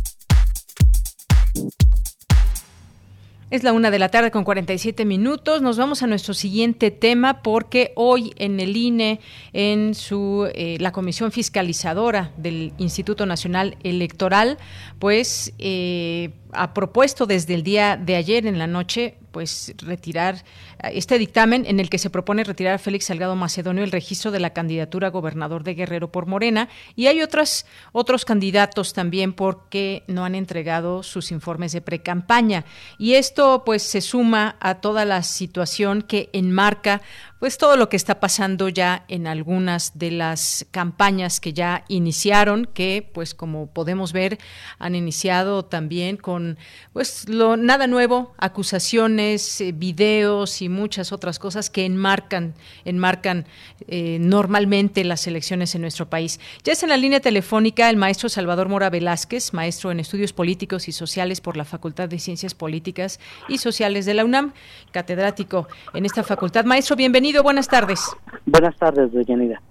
Es la una de la tarde con 47 minutos. Nos vamos a nuestro siguiente tema porque hoy en el INE, en su eh, la comisión fiscalizadora del Instituto Nacional Electoral, pues eh, ha propuesto desde el día de ayer en la noche pues retirar este dictamen en el que se propone retirar a Félix Salgado Macedonio el registro de la candidatura a gobernador de Guerrero por Morena. Y hay otras otros candidatos también porque no han entregado sus informes de precampaña. Y esto pues se suma a toda la situación que enmarca pues todo lo que está pasando ya en algunas de las campañas que ya iniciaron, que pues como podemos ver han iniciado también con pues lo nada nuevo, acusaciones, eh, videos y muchas otras cosas que enmarcan enmarcan eh, normalmente las elecciones en nuestro país. Ya es en la línea telefónica el maestro Salvador Mora Velázquez, maestro en estudios políticos y sociales por la Facultad de Ciencias Políticas y Sociales de la UNAM, catedrático en esta facultad. Maestro, bienvenido buenas tardes. Buenas tardes, Deyanira.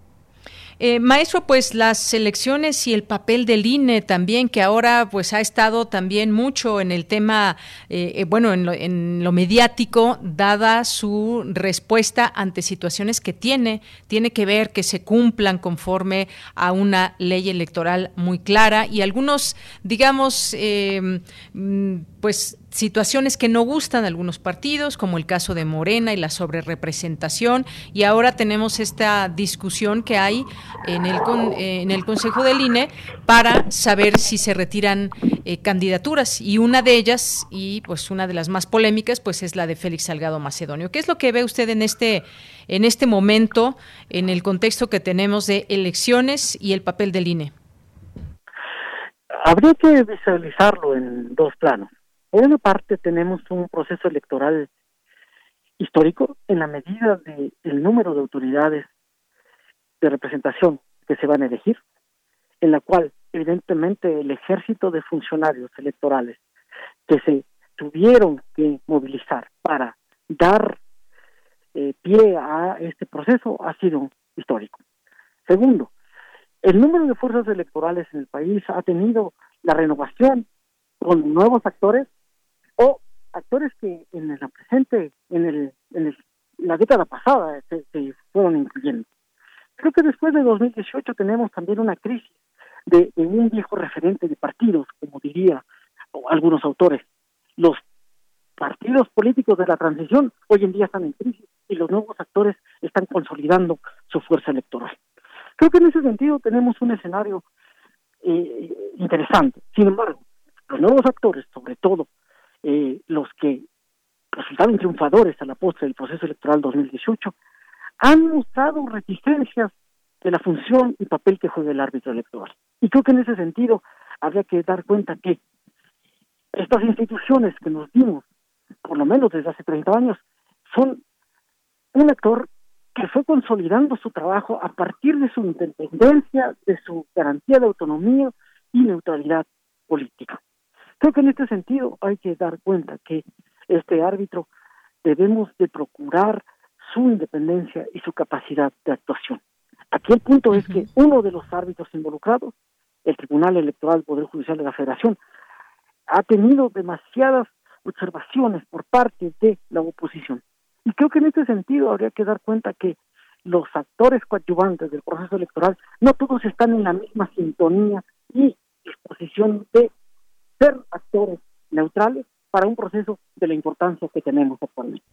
Eh, maestro, pues las elecciones y el papel del INE también, que ahora pues ha estado también mucho en el tema, eh, eh, bueno, en lo, en lo, mediático, dada su respuesta ante situaciones que tiene, tiene que ver que se cumplan conforme a una ley electoral muy clara y algunos, digamos, mm, pues situaciones que no gustan a algunos partidos, como el caso de Morena y la sobrerepresentación, y ahora tenemos esta discusión que hay en el, eh, en el Consejo del INE para saber si se retiran eh, candidaturas, y una de ellas, y pues una de las más polémicas, pues es la de Félix Salgado Macedonio. ¿Qué es lo que ve usted en este, en este momento, en el contexto que tenemos de elecciones y el papel del INE? Habría que visualizarlo en dos planos por una parte tenemos un proceso electoral histórico en la medida del el número de autoridades de representación que se van a elegir, en la cual evidentemente el ejército de funcionarios electorales que se tuvieron que movilizar para dar eh, pie a este proceso ha sido histórico. Segundo, el número de fuerzas electorales en el país ha tenido la renovación con nuevos actores o actores que en el presente, en, el, en la década pasada se, fueron incluyendo. Creo que después de 2018 tenemos también una crisis de, un viejo referente de partidos, como diría algunos autores. Los partidos políticos de la transición hoy en día están en crisis y los nuevos actores están consolidando su fuerza electoral. Creo que en ese sentido tenemos un escenario eh, interesante. Sin embargo, los nuevos actores, sobre todo eh, los que resultaron triunfadores a la postre del proceso electoral 2018, han mostrado reticencias de la función y papel que juega el árbitro electoral. Y creo que en ese sentido habría que dar cuenta que estas instituciones que nos dimos, por lo menos desde hace 30 años, son un actor que fue consolidando su trabajo a partir de su independencia, de su garantía de autonomía y neutralidad política. Creo que en este sentido hay que dar cuenta que este árbitro debemos de procurar su independencia y su capacidad de actuación. Aquí el punto es que uno de los árbitros involucrados, el Tribunal Electoral Poder Judicial de la Federación, ha tenido demasiadas observaciones por parte de la oposición. Y creo que en este sentido habría que dar cuenta que los actores coadyuvantes del proceso electoral no todos están en la misma sintonía y disposición de ser actores neutrales para un proceso de la importancia que tenemos actualmente.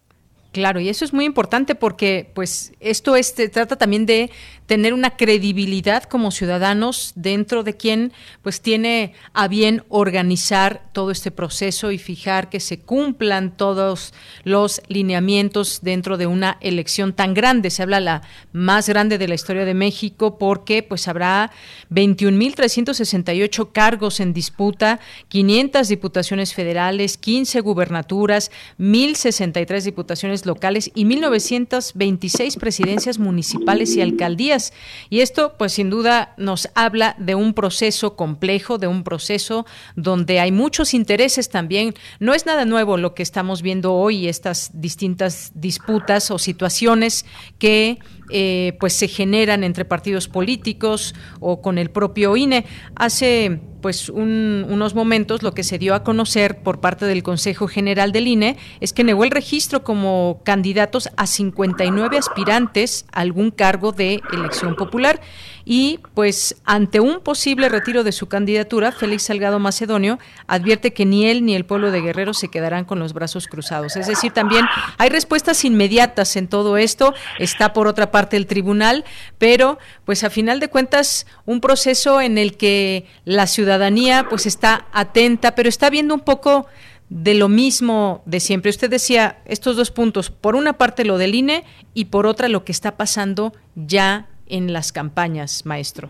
Claro, y eso es muy importante porque, pues, esto este trata también de tener una credibilidad como ciudadanos dentro de quien, pues, tiene a bien organizar todo este proceso y fijar que se cumplan todos los lineamientos dentro de una elección tan grande. Se habla la más grande de la historia de México porque, pues, habrá 21.368 cargos en disputa, 500 diputaciones federales, 15 gubernaturas, 1.063 diputaciones locales y 1926 presidencias municipales y alcaldías. Y esto, pues sin duda, nos habla de un proceso complejo, de un proceso donde hay muchos intereses también. No es nada nuevo lo que estamos viendo hoy, estas distintas disputas o situaciones que eh, pues se generan entre partidos políticos o con el propio INE. Hace pues unos momentos lo que se dio a conocer por parte del Consejo General del INE es que negó el registro como candidatos a 59 aspirantes a algún cargo de elección popular y pues ante un posible retiro de su candidatura, Félix Salgado Macedonio advierte que ni él ni el pueblo de Guerrero se quedarán con los brazos cruzados. Es decir, también hay respuestas inmediatas en todo esto, está por otra parte el tribunal, pero pues a final de cuentas un proceso en el que la ciudadanía pues está atenta, pero está viendo un poco de lo mismo de siempre. Usted decía estos dos puntos, por una parte lo del INE y por otra lo que está pasando ya en las campañas, maestro?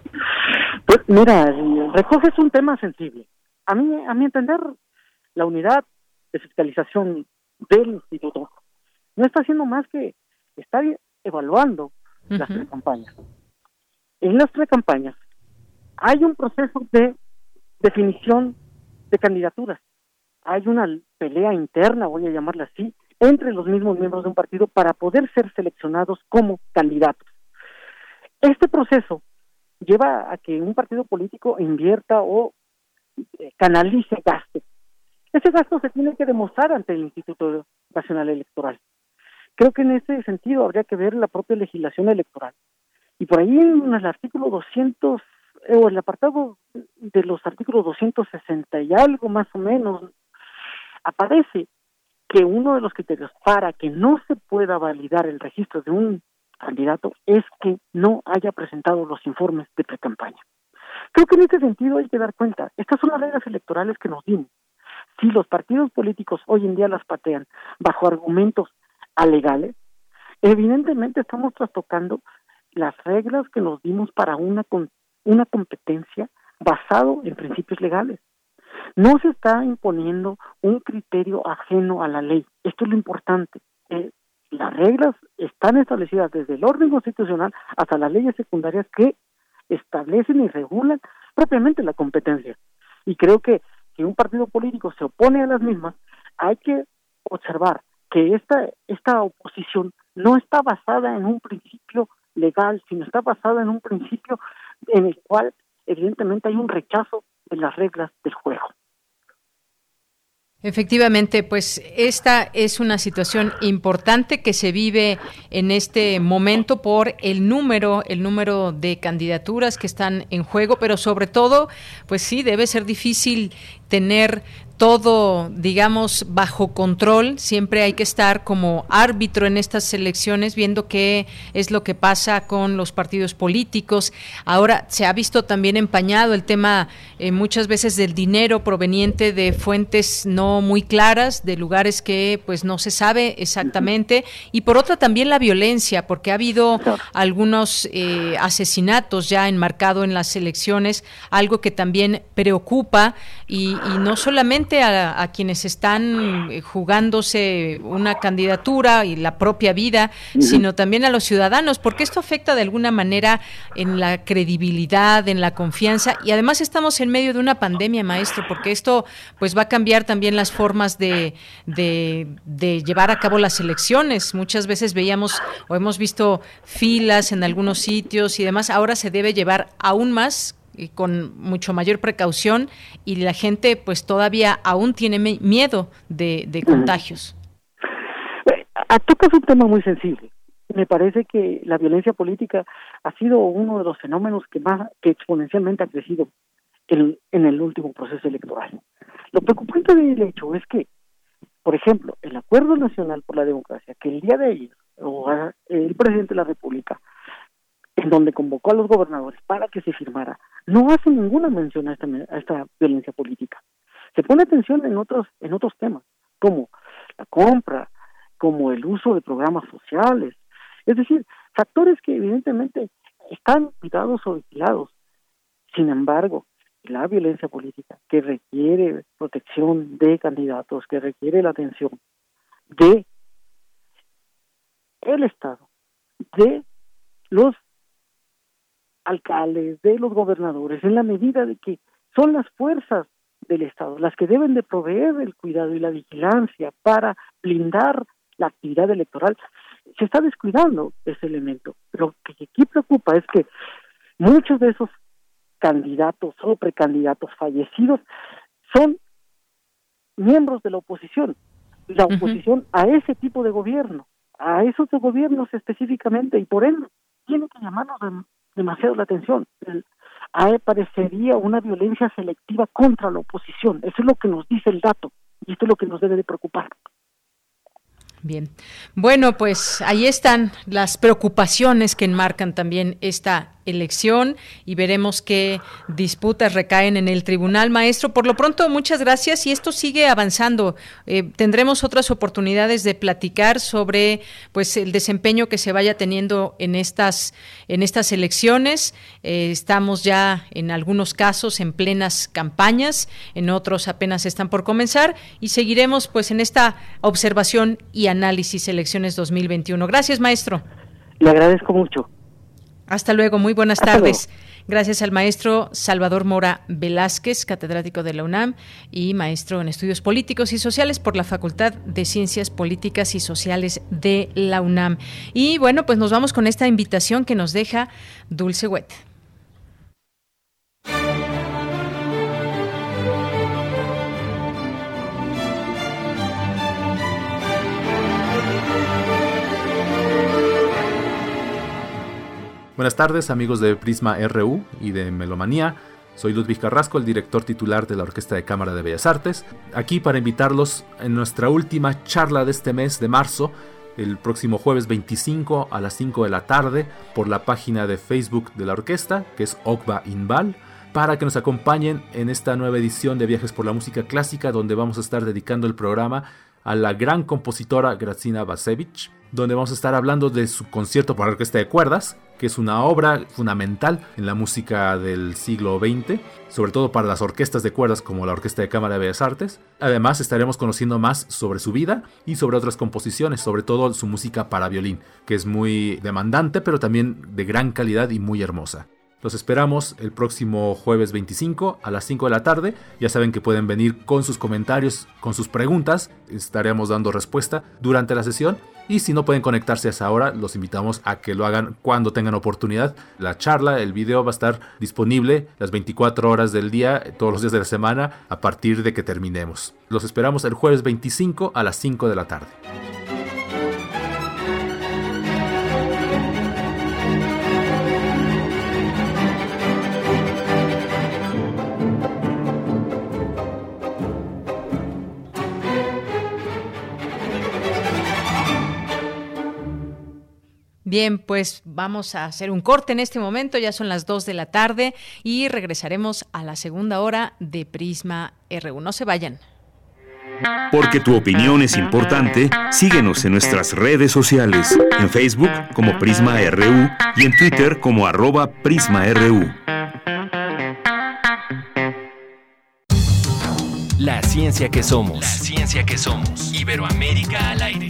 Pues mira, recoges un tema sensible. A mí, a mi entender, la unidad de fiscalización del instituto no está haciendo más que estar evaluando las tres campañas. En las tres campañas hay un proceso de definición de candidaturas. Hay una pelea interna, voy a llamarla así, entre los mismos miembros de un partido para poder ser seleccionados como candidatos. Este proceso lleva a que un partido político invierta o eh, canalice gasto. Ese gasto se tiene que demostrar ante el Instituto Nacional Electoral. Creo que en ese sentido habría que ver la propia legislación electoral. Y por ahí en el artículo 200, eh, o el apartado de los artículos 260 y algo más o menos, aparece que uno de los criterios para que no se pueda validar el registro de un candidato es que no haya presentado los informes de pre-campaña. Creo que en este sentido hay que dar cuenta, estas son las reglas electorales que nos dimos. Si los partidos políticos hoy en día las patean bajo argumentos alegales, evidentemente estamos trastocando las reglas que nos dimos para una, una competencia basado en principios legales. No se está imponiendo un criterio ajeno a la ley. Esto es lo importante. Eh, las reglas están establecidas desde el orden constitucional hasta las leyes secundarias que establecen y regulan propiamente la competencia. Y creo que si un partido político se opone a las mismas, hay que observar que esta, esta oposición no está basada en un principio legal, sino está basada en un principio en el cual evidentemente hay un rechazo de las reglas del juego. Efectivamente, pues esta es una situación importante que se vive en este momento por el número, el número de candidaturas que están en juego, pero sobre todo, pues sí, debe ser difícil tener todo, digamos, bajo control. Siempre hay que estar como árbitro en estas elecciones, viendo qué es lo que pasa con los partidos políticos. Ahora se ha visto también empañado el tema eh, muchas veces del dinero proveniente de fuentes no muy claras, de lugares que pues no se sabe exactamente. Y por otra también la violencia, porque ha habido algunos eh, asesinatos ya enmarcado en las elecciones, algo que también preocupa y, y no solamente a, quienes están eh, jugándose una candidatura y la propia vida, sino también a los ciudadanos, porque esto afecta de alguna manera en la credibilidad, en la confianza. Y además estamos en medio de una pandemia, maestro, porque esto pues va a cambiar también las formas de, de, de llevar a cabo las elecciones. Muchas veces veíamos o hemos visto filas en algunos sitios y demás, ahora se debe llevar aún más con mucho mayor precaución y la gente pues todavía aún tiene miedo de, contagios. Eh, tocas un tema muy sensible. Me parece que la violencia política ha sido uno de los fenómenos que más que exponencialmente ha crecido en, en el último proceso electoral. Lo preocupante del hecho es que, por ejemplo, el Acuerdo Nacional por la Democracia, que el día de ayer el presidente de la República en donde convocó a los gobernadores para que se firmara, no hace ninguna mención a esta, a esta violencia política. Se pone atención en otros, en otros temas, como la compra, como el uso de programas sociales, es decir, factores que evidentemente están cuidados o vigilados. Sin embargo, la violencia política que requiere protección de candidatos, que requiere la atención de el Estado, de los alcaldes, de los gobernadores, en la medida de que son las fuerzas del Estado las que deben de proveer el cuidado y la vigilancia para blindar la actividad electoral, se está descuidando ese elemento. Lo que aquí preocupa es que muchos de esos candidatos o precandidatos fallecidos son miembros de la oposición, la oposición a ese tipo de gobierno, a esos gobiernos específicamente, y por él tiene que llamarnos demasiado la atención. A parecería una violencia selectiva contra la oposición. Eso es lo que nos dice el dato y esto es lo que nos debe de preocupar. Bien. Bueno, pues ahí están las preocupaciones que enmarcan también esta elección y veremos qué disputas recaen en el tribunal maestro. Por lo pronto, muchas gracias y esto sigue avanzando. Eh, tendremos otras oportunidades de platicar sobre pues el desempeño que se vaya teniendo en estas en estas elecciones. Eh, estamos ya en algunos casos en plenas campañas, en otros apenas están por comenzar y seguiremos pues en esta observación y análisis elecciones 2021. Gracias, maestro. Le agradezco mucho. Hasta luego, muy buenas tardes. Gracias al maestro Salvador Mora Velázquez, catedrático de la UNAM y maestro en estudios políticos y sociales por la Facultad de Ciencias Políticas y Sociales de la UNAM. Y bueno, pues nos vamos con esta invitación que nos deja Dulce Wet. Buenas tardes amigos de Prisma RU y de Melomanía. Soy Ludwig Carrasco, el director titular de la Orquesta de Cámara de Bellas Artes, aquí para invitarlos en nuestra última charla de este mes de marzo, el próximo jueves 25 a las 5 de la tarde, por la página de Facebook de la orquesta, que es Okba Inval, para que nos acompañen en esta nueva edición de Viajes por la Música Clásica, donde vamos a estar dedicando el programa a la gran compositora Grazina Basevich, donde vamos a estar hablando de su concierto para orquesta de cuerdas, que es una obra fundamental en la música del siglo XX, sobre todo para las orquestas de cuerdas como la Orquesta de Cámara de Bellas Artes. Además, estaremos conociendo más sobre su vida y sobre otras composiciones, sobre todo su música para violín, que es muy demandante, pero también de gran calidad y muy hermosa. Los esperamos el próximo jueves 25 a las 5 de la tarde. Ya saben que pueden venir con sus comentarios, con sus preguntas. Estaremos dando respuesta durante la sesión. Y si no pueden conectarse a esa hora, los invitamos a que lo hagan cuando tengan oportunidad. La charla, el video va a estar disponible las 24 horas del día, todos los días de la semana, a partir de que terminemos. Los esperamos el jueves 25 a las 5 de la tarde. Bien, pues vamos a hacer un corte en este momento, ya son las 2 de la tarde y regresaremos a la segunda hora de Prisma RU. No se vayan. Porque tu opinión es importante, síguenos en nuestras redes sociales, en Facebook como Prisma RU y en Twitter como arroba PrismaRU. La ciencia que somos. La ciencia que somos. Iberoamérica al aire.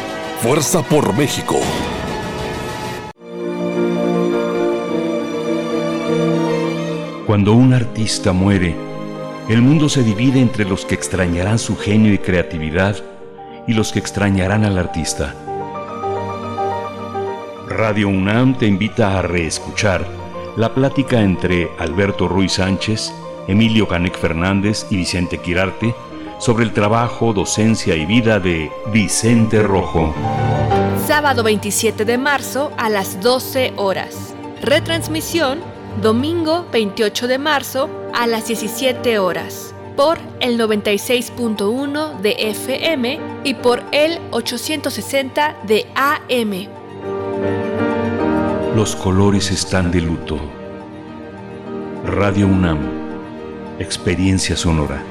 Fuerza por México. Cuando un artista muere, el mundo se divide entre los que extrañarán su genio y creatividad y los que extrañarán al artista. Radio UNAM te invita a reescuchar la plática entre Alberto Ruiz Sánchez, Emilio Canec Fernández y Vicente Quirarte sobre el trabajo, docencia y vida de Vicente Rojo. Sábado 27 de marzo a las 12 horas. Retransmisión domingo 28 de marzo a las 17 horas por el 96.1 de FM y por el 860 de AM. Los colores están de luto. Radio UNAM. Experiencia sonora.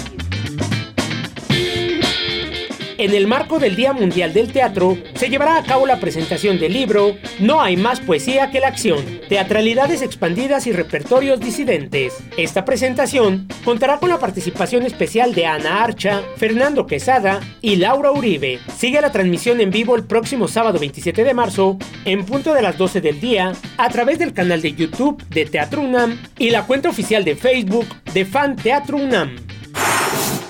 En el marco del Día Mundial del Teatro, se llevará a cabo la presentación del libro No hay más poesía que la acción, teatralidades expandidas y repertorios disidentes. Esta presentación contará con la participación especial de Ana Archa, Fernando Quesada y Laura Uribe. Sigue la transmisión en vivo el próximo sábado 27 de marzo, en punto de las 12 del día, a través del canal de YouTube de Teatro UNAM y la cuenta oficial de Facebook de Fan Teatro UNAM.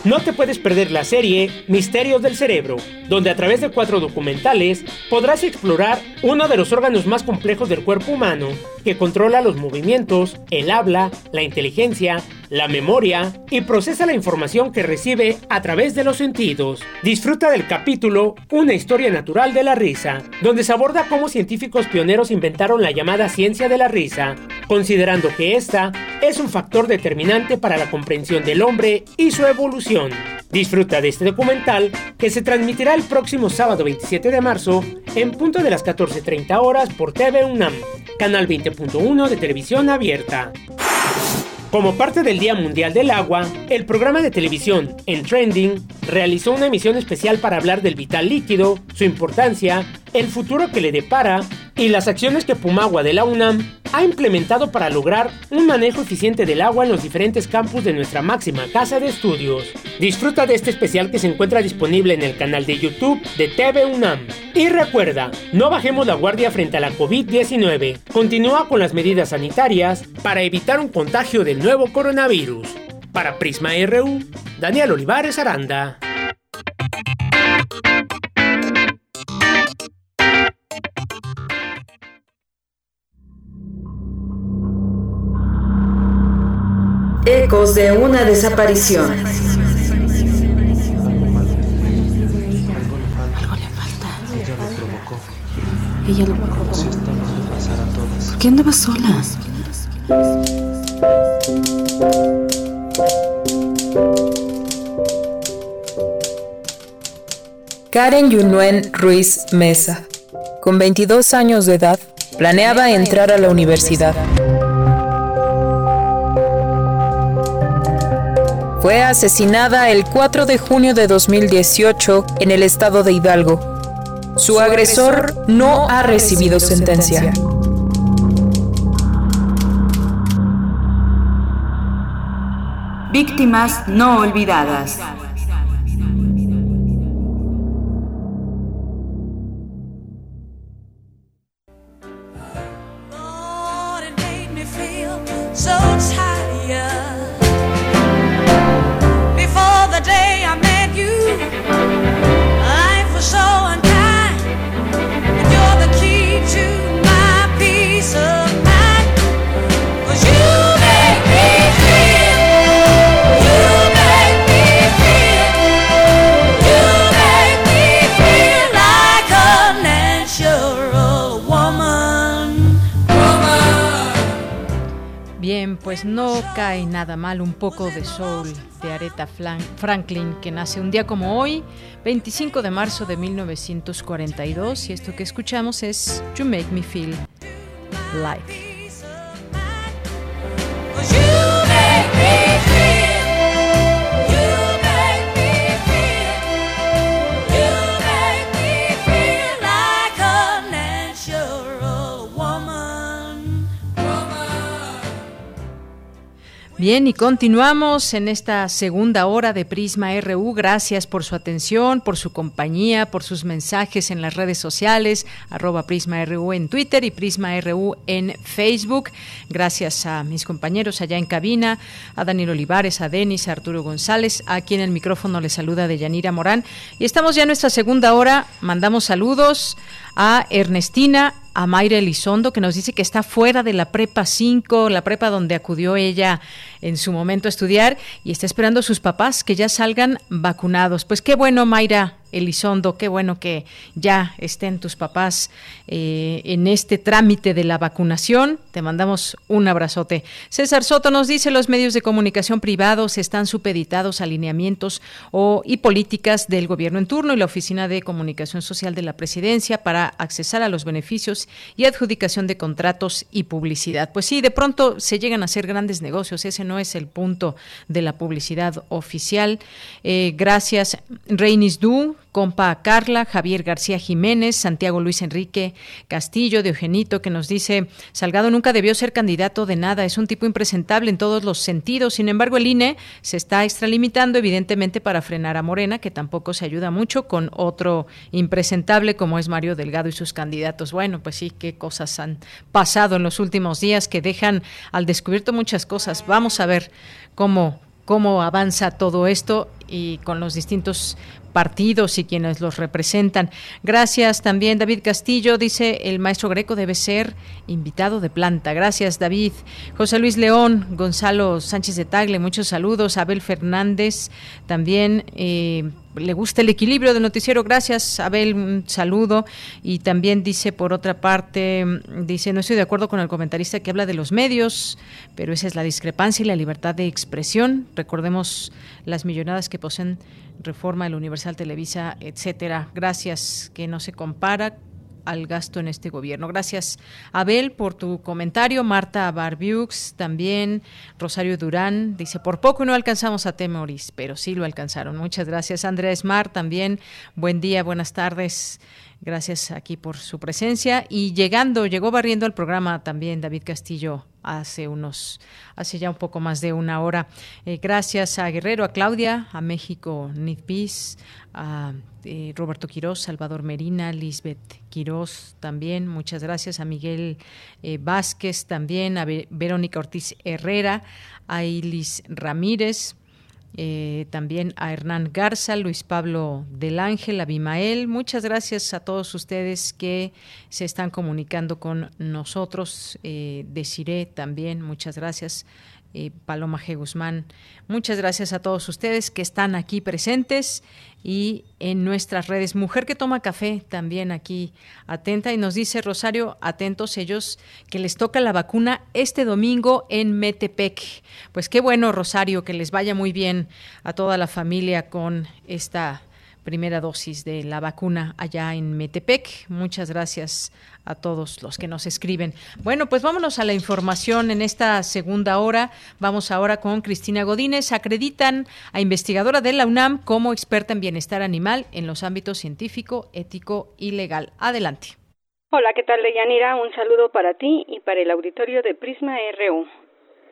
No te puedes perder la serie Misterios del Cerebro, donde a través de cuatro documentales podrás explorar uno de los órganos más complejos del cuerpo humano, que controla los movimientos, el habla, la inteligencia, la memoria y procesa la información que recibe a través de los sentidos. Disfruta del capítulo Una historia natural de la risa, donde se aborda cómo científicos pioneros inventaron la llamada ciencia de la risa, considerando que esta es un factor determinante para la comprensión del hombre y su evolución. Disfruta de este documental que se transmitirá el próximo sábado 27 de marzo en punto de las 14.30 horas por TV UNAM, canal 20.1 de televisión abierta. Como parte del Día Mundial del Agua, el programa de televisión En Trending realizó una emisión especial para hablar del vital líquido, su importancia, el futuro que le depara y las acciones que Pumagua de la UNAM ha implementado para lograr un manejo eficiente del agua en los diferentes campus de nuestra máxima casa de estudios. Disfruta de este especial que se encuentra disponible en el canal de YouTube de TV UNAM. Y recuerda, no bajemos la guardia frente a la COVID-19. Continúa con las medidas sanitarias para evitar un contagio del nuevo coronavirus. Para Prisma RU, Daniel Olivares Aranda. Ecos de una desaparición. Algo le falta. Ella lo provocó. Ella lo provocó. ¿Por qué andaba sola? Karen Yunuen Ruiz Mesa, con 22 años de edad, planeaba entrar a la universidad. Fue asesinada el 4 de junio de 2018 en el estado de Hidalgo. Su agresor no ha recibido sentencia. Víctimas no olvidadas. De soul de Aretha Franklin, que nace un día como hoy, 25 de marzo de 1942, y esto que escuchamos es You Make Me Feel Like. Bien, y continuamos en esta segunda hora de Prisma RU. Gracias por su atención, por su compañía, por sus mensajes en las redes sociales, arroba Prisma RU en Twitter y Prisma RU en Facebook. Gracias a mis compañeros allá en cabina, a Daniel Olivares, a Denis, a Arturo González, a quien el micrófono le saluda de Yanira Morán. Y estamos ya en nuestra segunda hora. Mandamos saludos a Ernestina, a Mayra Elizondo, que nos dice que está fuera de la prepa 5, la prepa donde acudió ella en su momento a estudiar, y está esperando a sus papás que ya salgan vacunados. Pues qué bueno, Mayra, Elizondo, qué bueno que ya estén tus papás eh, en este trámite de la vacunación. Te mandamos un abrazote. César Soto nos dice los medios de comunicación privados están supeditados a alineamientos o, y políticas del gobierno en turno y la Oficina de Comunicación Social de la Presidencia para accesar a los beneficios y adjudicación de contratos y publicidad. Pues sí, de pronto se llegan a hacer grandes negocios. Ese no es el punto de la publicidad oficial. Eh, gracias, Reinis Du, compa Carla, Javier García Jiménez, Santiago Luis Enrique Castillo, de Eugenito, que nos dice, Salgado nunca debió ser candidato de nada, es un tipo impresentable en todos los sentidos, sin embargo el INE se está extralimitando evidentemente para frenar a Morena, que tampoco se ayuda mucho con otro impresentable como es Mario Delgado y sus candidatos. Bueno, pues sí, qué cosas han pasado en los últimos días que dejan al descubierto muchas cosas. Vamos a ver cómo cómo avanza todo esto y con los distintos partidos y quienes los representan. Gracias también David Castillo, dice el maestro Greco debe ser invitado de planta. Gracias David. José Luis León, Gonzalo Sánchez de Tagle, muchos saludos. Abel Fernández también. Eh, le gusta el equilibrio del noticiero. Gracias, Abel, un saludo. Y también dice, por otra parte, dice, no estoy de acuerdo con el comentarista que habla de los medios, pero esa es la discrepancia y la libertad de expresión. Recordemos las millonadas que poseen Reforma, el Universal Televisa, etcétera. Gracias, que no se compara al gasto en este gobierno. Gracias, Abel, por tu comentario. Marta Barbiux también. Rosario Durán dice, por poco no alcanzamos a Temoris, pero sí lo alcanzaron. Muchas gracias. Andrea Esmar también. Buen día, buenas tardes. Gracias aquí por su presencia. Y llegando, llegó barriendo al programa también David Castillo hace unos, hace ya un poco más de una hora. Eh, gracias a Guerrero, a Claudia, a México Nidpis, a eh, Roberto Quirós, Salvador Merina, Lisbeth Quirós también, muchas gracias, a Miguel eh, Vázquez también, a Verónica Ortiz Herrera, a Ilis Ramírez, eh, también a Hernán Garza, Luis Pablo del Ángel, Abimael. Muchas gracias a todos ustedes que se están comunicando con nosotros. Eh, Desiré también, muchas gracias. Eh, Paloma G. Guzmán. Muchas gracias a todos ustedes que están aquí presentes y en nuestras redes. Mujer que toma café también aquí atenta y nos dice Rosario, atentos ellos que les toca la vacuna este domingo en Metepec. Pues qué bueno Rosario, que les vaya muy bien a toda la familia con esta primera dosis de la vacuna allá en Metepec. Muchas gracias a todos los que nos escriben. Bueno, pues vámonos a la información en esta segunda hora. Vamos ahora con Cristina Godínez. Acreditan a investigadora de la UNAM como experta en bienestar animal en los ámbitos científico, ético y legal. Adelante. Hola, ¿qué tal, Deyanira? Un saludo para ti y para el auditorio de Prisma RU.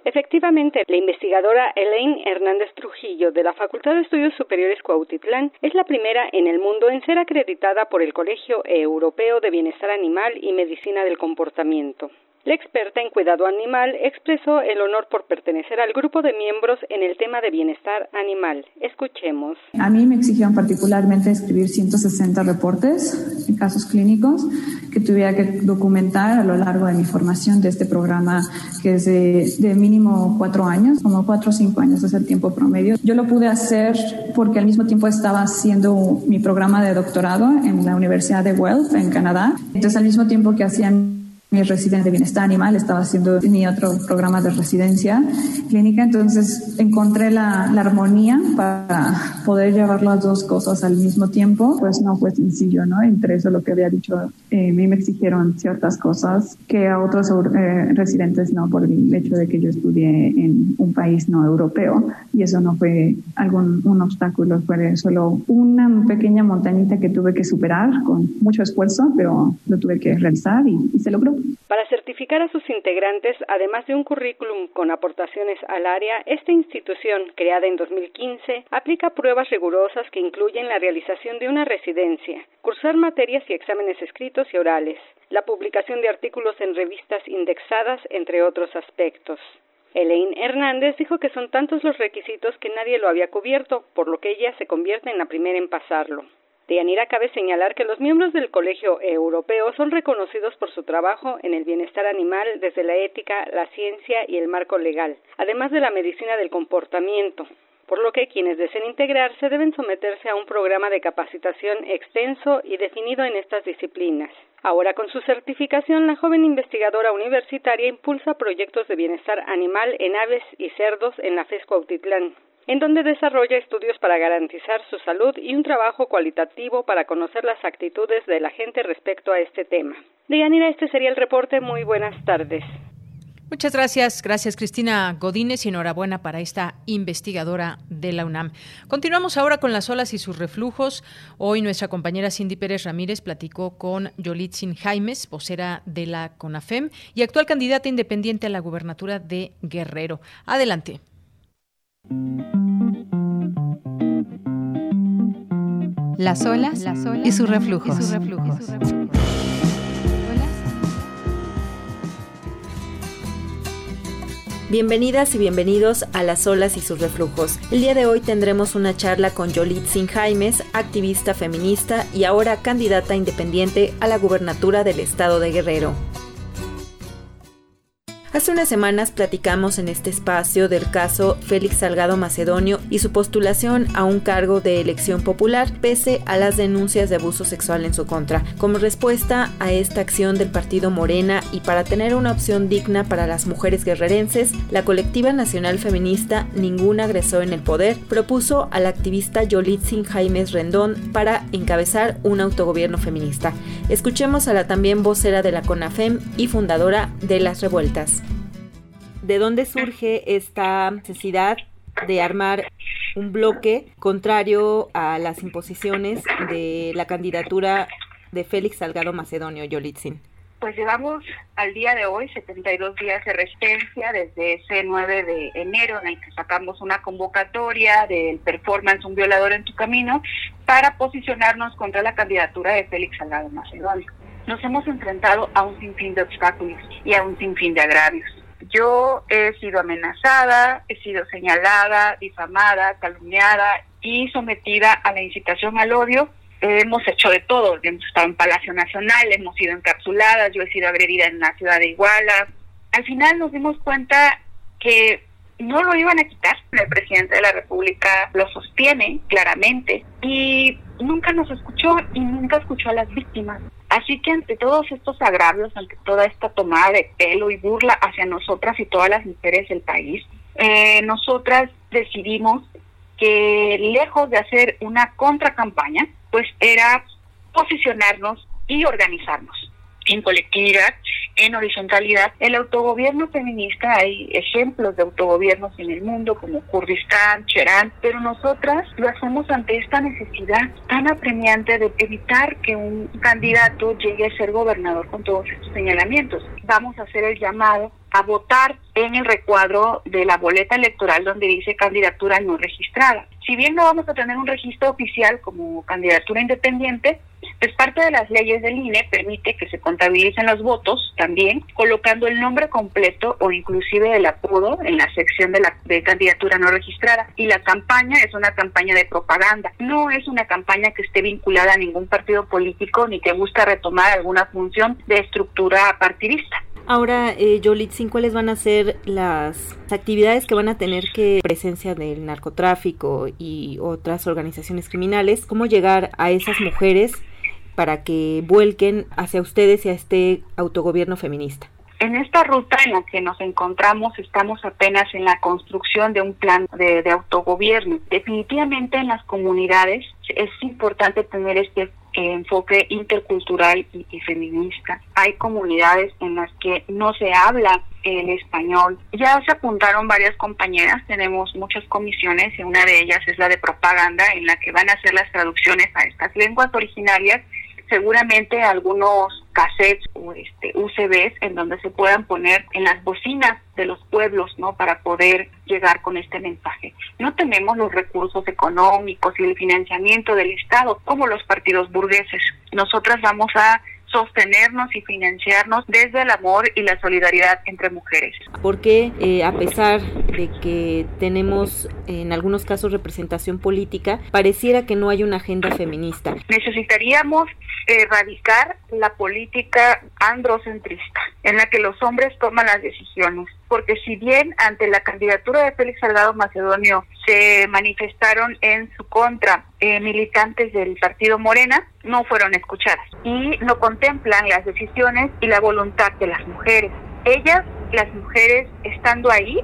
Efectivamente, la investigadora Elaine Hernández Trujillo de la Facultad de Estudios Superiores Cuautitlán es la primera en el mundo en ser acreditada por el Colegio Europeo de Bienestar Animal y Medicina del Comportamiento. La experta en cuidado animal expresó el honor por pertenecer al grupo de miembros en el tema de bienestar animal. Escuchemos. A mí me exigieron particularmente escribir 160 reportes en casos clínicos que tuviera que documentar a lo largo de mi formación de este programa que es de, mínimo cuatro años, como cuatro o cinco años es el tiempo promedio. Yo lo pude hacer porque al mismo tiempo estaba haciendo mi programa de doctorado en la Universidad de Guelph en Canadá. Entonces al mismo tiempo que hacían mi residente de bienestar animal, estaba haciendo mi otro programa de residencia clínica, entonces encontré la, la, armonía para poder llevar las dos cosas al mismo tiempo, pues no fue sencillo, ¿no? Entre eso lo que había dicho, eh, a mí me exigieron ciertas cosas que a otros eh, residentes no, por el hecho de que yo estudié en un país no europeo, y eso no fue algún un obstáculo, fue solo una pequeña montañita que tuve que superar con mucho esfuerzo, pero lo tuve que realizar y, y se logró. Para certificar a sus integrantes, además de un currículum con aportaciones al área, esta institución, creada en 2015, aplica pruebas rigurosas que incluyen la realización de una residencia, cursar materias y exámenes escritos y orales, la publicación de artículos en revistas indexadas, entre otros aspectos. Elaine Hernández dijo que son tantos los requisitos que nadie lo había cubierto, por lo que ella se convierte en la primera en pasarlo. De Yanira cabe señalar que los miembros del Colegio Europeo son reconocidos por su trabajo en el bienestar animal desde la ética, la ciencia y el marco legal, además de la medicina del comportamiento, por lo que quienes deseen integrarse deben someterse a un programa de capacitación extenso y definido en estas disciplinas. Ahora, con su certificación, la joven investigadora universitaria impulsa proyectos de bienestar animal en aves y cerdos en la FES Cuautitlán, en donde desarrolla estudios para garantizar su salud y un trabajo cualitativo para conocer las actitudes de la gente respecto a este tema. Deyanira, este sería el reporte. Muy buenas tardes. Muchas gracias, gracias Cristina Godínez y enhorabuena para esta investigadora de la UNAM. Continuamos ahora con las olas y sus reflujos. Hoy nuestra compañera Cindy Pérez Ramírez platicó con Yolitzin Jaimes, vocera de la CONAFEM y actual candidata independiente a la gubernatura de Guerrero. Adelante. Las olas, y sus reflujos. Bienvenidas y bienvenidos a Las olas y sus reflujos. El día de hoy tendremos una charla con Yolitzin Jaimes, activista feminista y ahora candidata independiente a la gubernatura del estado de Guerrero. Hace unas semanas platicamos en este espacio del caso Félix Salgado Macedonio y su postulación a un cargo de elección popular pese a las denuncias de abuso sexual en su contra. Como respuesta a esta acción del partido Morena y para tener una opción digna para las mujeres guerrerenses, la colectiva nacional feminista Ningún Agresor en el Poder propuso al activista Yolitzin Jaimes Rendón para encabezar un autogobierno feminista. Escuchemos a la también vocera de la CONAFEM y fundadora de Las Revueltas. ¿De dónde surge esta necesidad de armar un bloque contrario a las imposiciones de la candidatura de Félix Salgado Macedonio Yolitzin? Pues llevamos al día de hoy 72 días de resistencia desde ese 9 de enero en el que sacamos una convocatoria del performance Un violador en tu camino para posicionarnos contra la candidatura de Félix Salgado Macedonio. Nos hemos enfrentado a un sinfín de obstáculos y a un sinfín de agravios yo he sido amenazada, he sido señalada, difamada, calumniada y sometida a la incitación al odio. hemos hecho de todo, hemos estado en Palacio Nacional, hemos sido encapsuladas, yo he sido agredida en la ciudad de Iguala. Al final nos dimos cuenta que no lo iban a quitar. El presidente de la República lo sostiene claramente y nunca nos escuchó y nunca escuchó a las víctimas. Así que ante todos estos agravios, ante toda esta tomada de pelo y burla hacia nosotras y todas las mujeres del país, eh, nosotras decidimos que lejos de hacer una contracampaña, pues era posicionarnos y organizarnos en colectividad, en horizontalidad. El autogobierno feminista, hay ejemplos de autogobiernos en el mundo como Kurdistán, Cherán, pero nosotras lo hacemos ante esta necesidad tan apremiante de evitar que un candidato llegue a ser gobernador con todos estos señalamientos. Vamos a hacer el llamado a votar en el recuadro de la boleta electoral donde dice candidatura no registrada. Si bien no vamos a tener un registro oficial como candidatura independiente, pues parte de las leyes del INE permite que se contabilicen los votos también colocando el nombre completo o inclusive el apodo en la sección de la de candidatura no registrada. Y la campaña es una campaña de propaganda, no es una campaña que esté vinculada a ningún partido político ni que busca retomar alguna función de estructura partidista. Ahora, eh, ¿cuáles van a ser las actividades que van a tener que presencia del narcotráfico y otras organizaciones criminales? ¿Cómo llegar a esas mujeres para que vuelquen hacia ustedes y a este autogobierno feminista? En esta ruta en la que nos encontramos estamos apenas en la construcción de un plan de, de autogobierno. Definitivamente en las comunidades es importante tener este enfoque intercultural y, feminista. Hay comunidades en las que no se habla el español. Ya se apuntaron varias compañeras, tenemos muchas comisiones y una de ellas es la de propaganda en la que van a hacer las traducciones a estas lenguas originarias. Seguramente algunos cassettes o este, UCBs en donde se puedan poner en las bocinas de los pueblos, ¿no? Para poder llegar con este mensaje. No tenemos los recursos económicos y el financiamiento del Estado como los partidos burgueses. Nosotras vamos a sostenernos y financiarnos desde el amor y la solidaridad entre mujeres. Porque eh, a pesar de que tenemos en algunos casos representación política, pareciera que no hay una agenda feminista. Necesitaríamos erradicar la política androcentrista, en la que los hombres toman las decisiones. Porque si bien ante la candidatura de Félix Salgado Macedonio se manifestaron en su contra eh, militantes del partido Morena, no fueron escuchadas y no contemplan las decisiones y la voluntad de las mujeres. Ellas, las mujeres, estando ahí,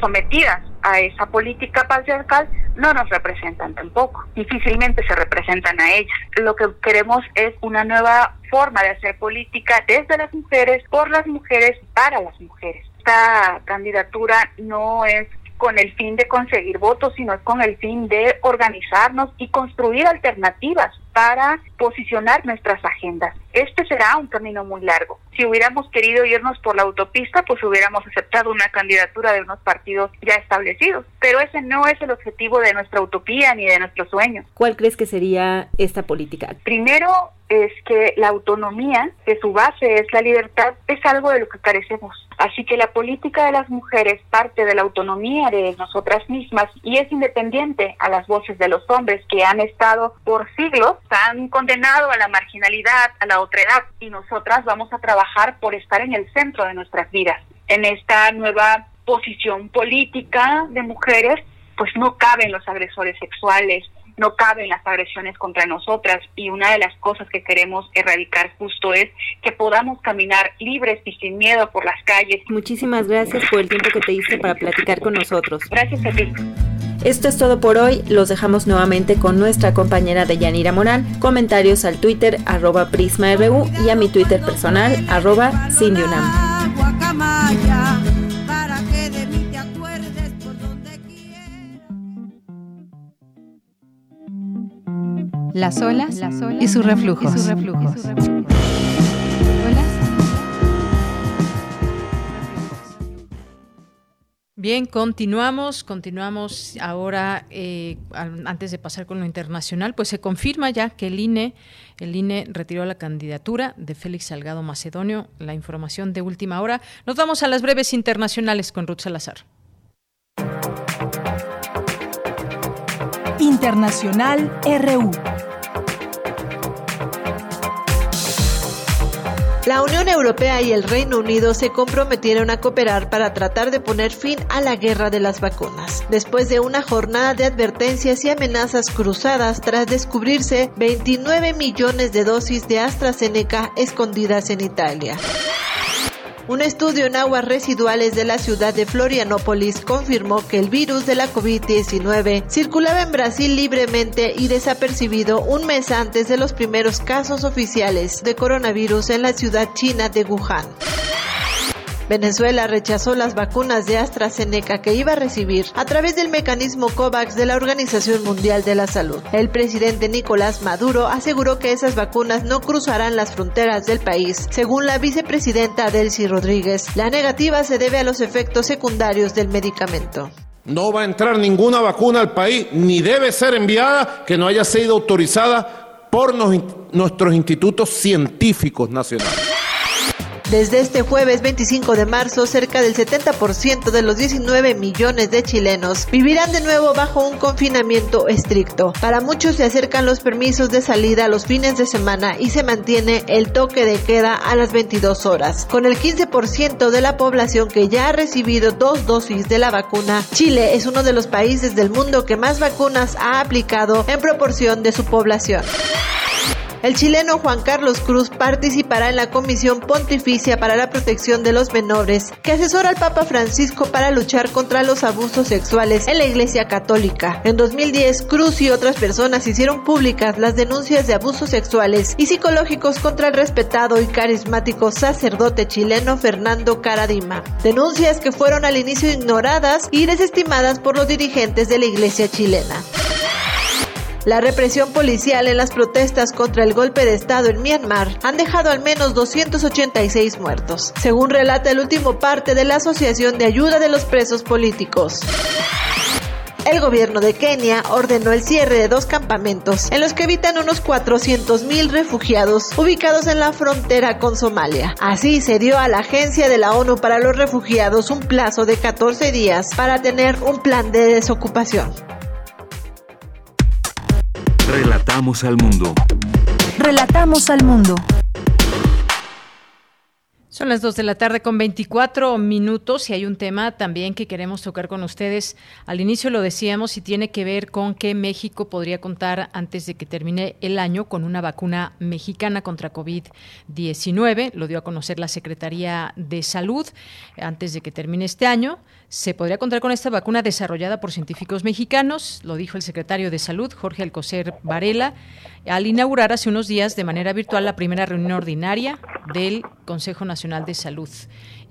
sometidas a esa política patriarcal, no nos representan tampoco. Difícilmente se representan a ellas. Lo que queremos es una nueva forma de hacer política desde las mujeres, por las mujeres, para las mujeres. Esta candidatura no es con el fin de conseguir votos, sino es con el fin de organizarnos y construir alternativas para posicionar nuestras agendas. Este será un camino muy largo. Si hubiéramos querido irnos por la autopista, pues hubiéramos aceptado una candidatura de unos partidos ya establecidos. Pero ese no es el objetivo de nuestra utopía ni de nuestro sueño. ¿Cuál crees que sería esta política? Primero es que la autonomía, que su base es la libertad, es algo de lo que carecemos. Así que la política de las mujeres parte de la autonomía de nosotras mismas y es independiente a las voces de los hombres que han estado por siglos, han condenado a la marginalidad, a la otredad y nosotras vamos a trabajar por estar en el centro de nuestras vidas. En esta nueva posición política de mujeres, pues no caben los agresores sexuales, no caben las agresiones contra nosotras y una de las cosas que queremos erradicar justo es que podamos caminar libres y sin miedo por las calles. Muchísimas gracias por el tiempo que te diste para platicar con nosotros. Gracias a ti. Esto es todo por hoy. Los dejamos nuevamente con nuestra compañera de Yanira Morán. Comentarios al Twitter arroba PrismaRU y a mi Twitter personal arroba Cindyunam. Por donde Las olas, y sus reflujos. Y sus reflujos. Bien, continuamos, continuamos ahora, eh, antes de pasar con lo internacional, pues se confirma ya que el INE, el INE retiró la candidatura de Félix Salgado Macedonio, la información de última hora. Nos vamos a las breves internacionales con Ruth Salazar. Internacional RU. La Unión Europea y el Reino Unido se comprometieron a cooperar para tratar de poner fin a la guerra de las vacunas, después de una jornada de advertencias y amenazas cruzadas tras descubrirse 29 millones de dosis de AstraZeneca escondidas en Italia. Un estudio en aguas residuales de la ciudad de Florianópolis confirmó que el virus de la COVID-19 circulaba en Brasil libremente y desapercibido un mes antes de los primeros casos oficiales de coronavirus en la ciudad china de Wuhan. Venezuela rechazó las vacunas de AstraZeneca que iba a recibir a través del mecanismo COVAX de la Organización Mundial de la Salud. El presidente Nicolás Maduro aseguró que esas vacunas no cruzarán las fronteras del país. Según la vicepresidenta Delcy Rodríguez, la negativa se debe a los efectos secundarios del medicamento. No va a entrar ninguna vacuna al país, ni debe ser enviada que no haya sido autorizada por nuestros institutos científicos nacionales. Desde este jueves 25 de marzo, cerca del 70% de los 19 millones de chilenos vivirán de nuevo bajo un confinamiento estricto. Para muchos se acercan los permisos de salida los fines de semana y se mantiene el toque de queda a las 22 horas. Con el 15% de la población que ya ha recibido dos dosis de la vacuna, Chile es uno de los países del mundo que más vacunas ha aplicado en proporción de su población. El chileno Juan Carlos Cruz participará en la Comisión Pontificia para la Protección de los Menores, que asesora al Papa Francisco para luchar contra los abusos sexuales en la Iglesia Católica. En 2010, Cruz y otras personas hicieron públicas las denuncias de abusos sexuales y psicológicos contra el respetado y carismático sacerdote chileno Fernando Caradima. Denuncias que fueron al inicio ignoradas y desestimadas por los dirigentes de la Iglesia chilena. La represión policial en las protestas contra el golpe de Estado en Myanmar han dejado al menos 286 muertos, según relata el último parte de la Asociación de Ayuda de los Presos Políticos. El gobierno de Kenia ordenó el cierre de dos campamentos en los que habitan unos 400.000 refugiados ubicados en la frontera con Somalia. Así se dio a la Agencia de la ONU para los Refugiados un plazo de 14 días para tener un plan de desocupación. Relatamos al mundo. Relatamos al mundo. Son las 2 de la tarde con 24 minutos y hay un tema también que queremos tocar con ustedes. Al inicio lo decíamos y tiene que ver con que México podría contar antes de que termine el año con una vacuna mexicana contra COVID-19. Lo dio a conocer la Secretaría de Salud antes de que termine este año. Se podría contar con esta vacuna desarrollada por científicos mexicanos, lo dijo el secretario de Salud, Jorge Alcocer Varela, al inaugurar hace unos días de manera virtual la primera reunión ordinaria del Consejo Nacional de Salud.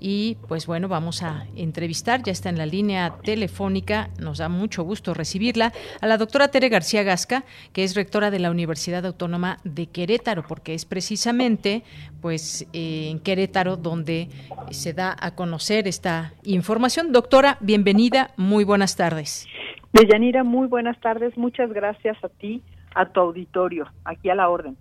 Y pues bueno, vamos a entrevistar, ya está en la línea telefónica, nos da mucho gusto recibirla, a la doctora Tere García Gasca, que es rectora de la Universidad Autónoma de Querétaro, porque es precisamente pues eh, en Querétaro donde se da a conocer esta información. Doctora, bienvenida, muy buenas tardes. Deyanira, muy buenas tardes, muchas gracias a ti, a tu auditorio, aquí a la orden.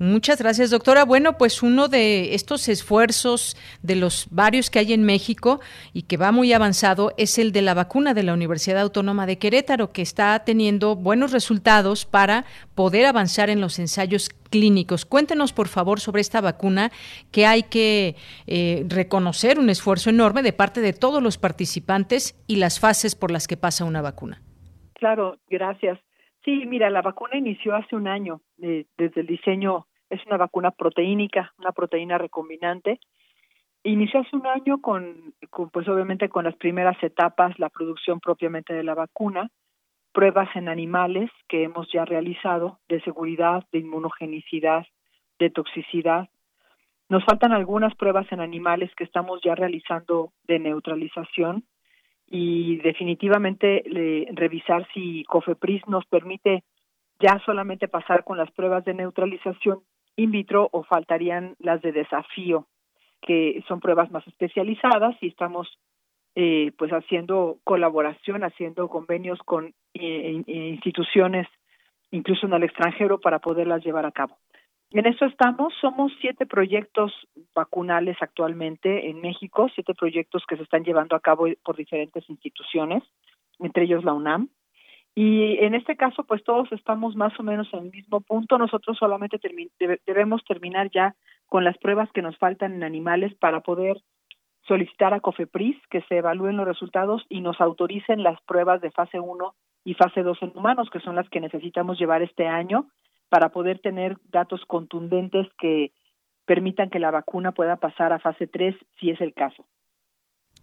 Muchas gracias, doctora. Bueno, pues uno de estos esfuerzos de los varios que hay en México y que va muy avanzado es el de la vacuna de la Universidad Autónoma de Querétaro, que está teniendo buenos resultados para poder avanzar en los ensayos clínicos. Cuéntenos, por favor, sobre esta vacuna que hay que eh, reconocer un esfuerzo enorme de parte de todos los participantes y las fases por las que pasa una vacuna. Claro, gracias. Sí, mira, la vacuna inició hace un año eh, desde el diseño, es una vacuna proteínica, una proteína recombinante. Inició hace un año con, con, pues obviamente con las primeras etapas, la producción propiamente de la vacuna, pruebas en animales que hemos ya realizado de seguridad, de inmunogenicidad, de toxicidad. Nos faltan algunas pruebas en animales que estamos ya realizando de neutralización y definitivamente le, revisar si COFEPRIS nos permite ya solamente pasar con las pruebas de neutralización in vitro o faltarían las de desafío, que son pruebas más especializadas y estamos eh, pues haciendo colaboración, haciendo convenios con eh, instituciones incluso en el extranjero para poderlas llevar a cabo. En eso estamos, somos siete proyectos vacunales actualmente en México, siete proyectos que se están llevando a cabo por diferentes instituciones, entre ellos la UNAM. Y en este caso, pues todos estamos más o menos en el mismo punto. Nosotros solamente debemos terminar ya con las pruebas que nos faltan en animales para poder solicitar a COFEPRIS que se evalúen los resultados y nos autoricen las pruebas de fase 1 y fase 2 en humanos, que son las que necesitamos llevar este año para poder tener datos contundentes que permitan que la vacuna pueda pasar a fase 3 si es el caso.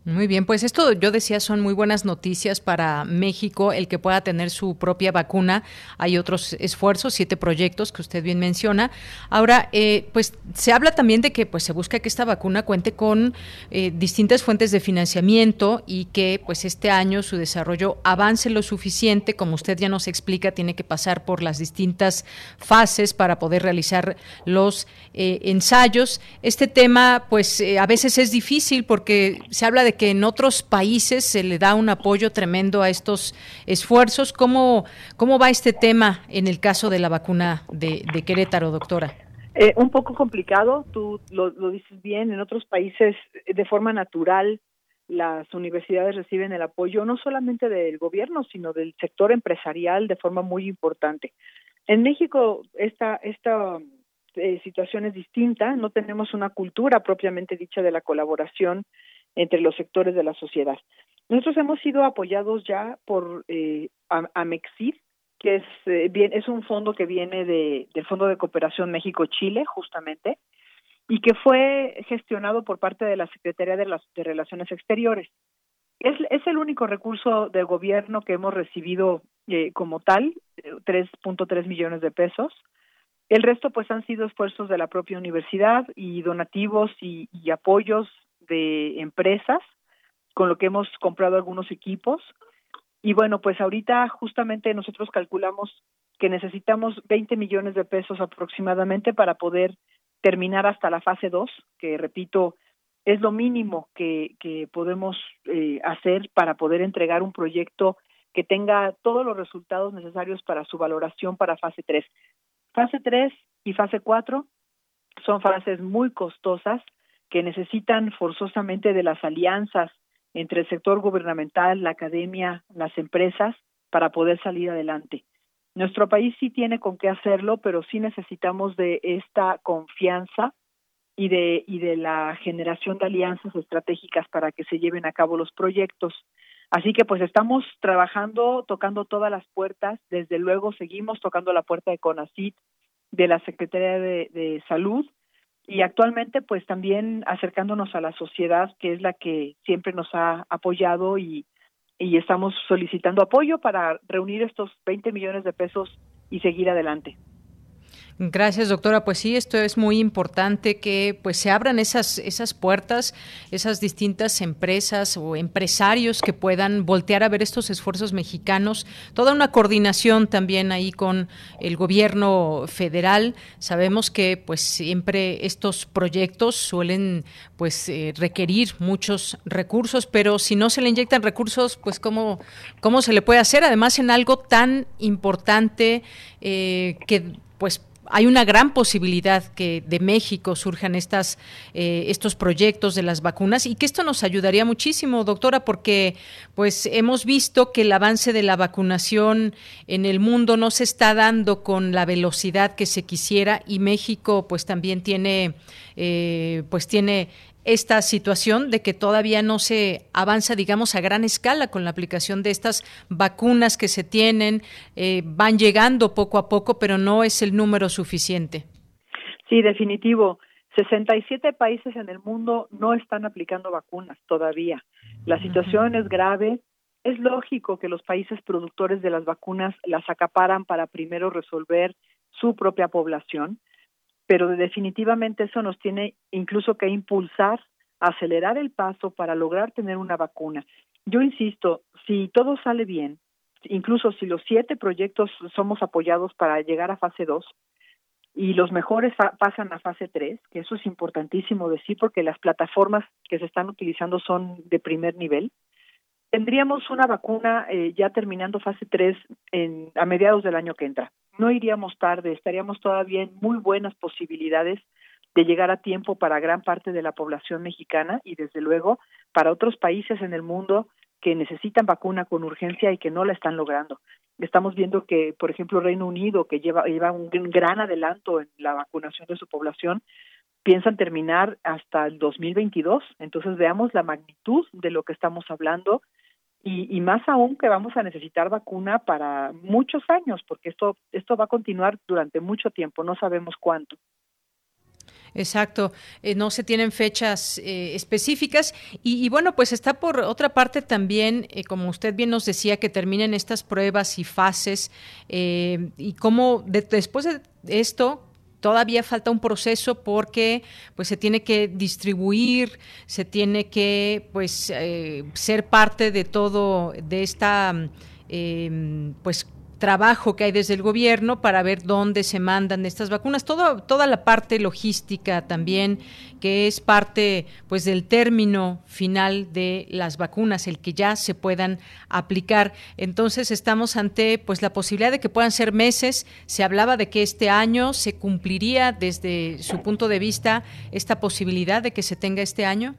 Muy bien, pues esto yo decía son muy buenas noticias para México, el que pueda tener su propia vacuna. Hay otros esfuerzos, siete proyectos que usted bien menciona. Ahora, eh, pues se habla también de que pues se busca que esta vacuna cuente con eh, distintas fuentes de financiamiento y que pues este año su desarrollo avance lo suficiente, como usted ya nos explica, tiene que pasar por las distintas fases para poder realizar los eh, ensayos. Este tema, pues a veces es difícil porque se habla de que en otros países se le da un apoyo tremendo a estos esfuerzos. ¿Cómo, cómo va este tema en el caso de la vacuna de, Querétaro, doctora? Eh, un poco complicado, tú lo, dices bien, en otros países de forma natural las universidades reciben el apoyo no solamente del gobierno, sino del sector empresarial de forma muy importante. En México esta, esta eh, situación es distinta, no tenemos una cultura propiamente dicha de la colaboración entre los sectores de la sociedad. Nosotros hemos sido apoyados ya por eh, Amexid, que es, eh, es un fondo que viene de, del Fondo de Cooperación México-Chile, justamente, y que fue gestionado por parte de la Secretaría de, las, Relaciones Exteriores. Es, el único recurso del gobierno que hemos recibido eh, como tal, 3.3 millones de pesos. El resto, pues, han sido esfuerzos de la propia universidad y donativos y apoyos de empresas con lo que hemos comprado algunos equipos y bueno pues ahorita justamente nosotros calculamos que necesitamos 20 millones de pesos aproximadamente para poder terminar hasta la fase 2, que repito, es lo mínimo que, que podemos eh, hacer para poder entregar un proyecto que tenga todos los resultados necesarios para su valoración para fase 3. Fase 3 y fase 4 son fases muy costosas que necesitan forzosamente de las alianzas entre el sector gubernamental, la academia, las empresas para poder salir adelante. Nuestro país sí tiene con qué hacerlo, pero sí necesitamos de esta confianza y de y de la generación de alianzas estratégicas para que se lleven a cabo los proyectos. Así que pues estamos trabajando, tocando todas las puertas, desde luego seguimos tocando la puerta de CONACIT, de la Secretaría de, de Salud y actualmente pues también acercándonos a la sociedad que es la que siempre nos ha apoyado y, y estamos solicitando apoyo para reunir estos 20 millones de pesos y seguir adelante. Gracias, doctora. Pues sí, esto es muy importante que pues se abran esas esas puertas, esas distintas empresas o empresarios que puedan voltear a ver estos esfuerzos mexicanos, toda una coordinación también ahí con el gobierno federal. Sabemos que pues siempre estos proyectos suelen pues eh, requerir muchos recursos, pero si no se le inyectan recursos, pues cómo cómo se le puede hacer además en algo tan importante eh, que pues hay una gran posibilidad que de México surjan estas, eh, estos proyectos de las vacunas y que esto nos ayudaría muchísimo, doctora, porque pues hemos visto que el avance de la vacunación en el mundo no se está dando con la velocidad que se quisiera y México pues también tiene eh, pues tiene esta situación de que todavía no se avanza, digamos, a gran escala con la aplicación de estas vacunas que se tienen, eh, van llegando poco a poco, pero no es el número suficiente. Sí, definitivo. 67 países en el mundo no están aplicando vacunas todavía. La situación es grave. Es lógico que los países productores de las vacunas las acaparan para primero resolver su propia población pero definitivamente eso nos tiene incluso que impulsar, acelerar el paso para lograr tener una vacuna. Yo insisto, si todo sale bien, incluso si los siete proyectos somos apoyados para llegar a fase 2 y los mejores pasan a fase 3, que eso es importantísimo decir porque las plataformas que se están utilizando son de primer nivel, tendríamos una vacuna eh, ya terminando fase 3 en, a mediados del año que entra no iríamos tarde, estaríamos todavía en muy buenas posibilidades de llegar a tiempo para gran parte de la población mexicana y desde luego para otros países en el mundo que necesitan vacuna con urgencia y que no la están logrando. Estamos viendo que, por ejemplo, Reino Unido, que lleva, lleva un gran adelanto en la vacunación de su población, piensan terminar hasta el 2022. Entonces veamos la magnitud de lo que estamos hablando y, más aún que vamos a necesitar vacuna para muchos años, porque esto, esto va a continuar durante mucho tiempo, no sabemos cuánto. Exacto, eh, no se tienen fechas eh, específicas y, bueno, pues está por otra parte también, eh, como usted bien nos decía, que terminen estas pruebas y fases y cómo después de esto, todavía falta un proceso porque pues se tiene que distribuir, se tiene que pues eh, ser parte de todo de esta eh, pues trabajo que hay desde el gobierno para ver dónde se mandan estas vacunas, todo, toda la parte logística también, que es parte pues del término final de las vacunas, el que ya se puedan aplicar. Entonces estamos ante pues la posibilidad de que puedan ser meses. Se hablaba de que este año se cumpliría desde su punto de vista esta posibilidad de que se tenga este año.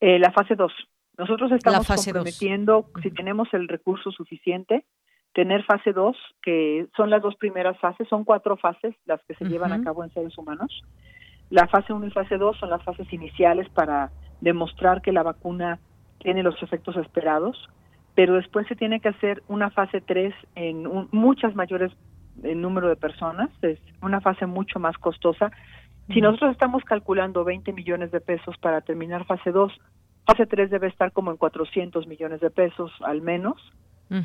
Eh, la fase 2. Nosotros estamos comprometiendo, si tenemos el recurso suficiente, tener fase 2, que son las dos primeras fases, son cuatro fases las que se llevan a cabo en seres humanos. La fase 1 y fase 2 son las fases iniciales para demostrar que la vacuna tiene los efectos esperados, pero después se tiene que hacer una fase 3 en muchas mayores en número de personas, es una fase mucho más costosa. Si nosotros estamos calculando 20 millones de pesos para terminar fase 2, fase 3 debe estar como en 400 millones de pesos al menos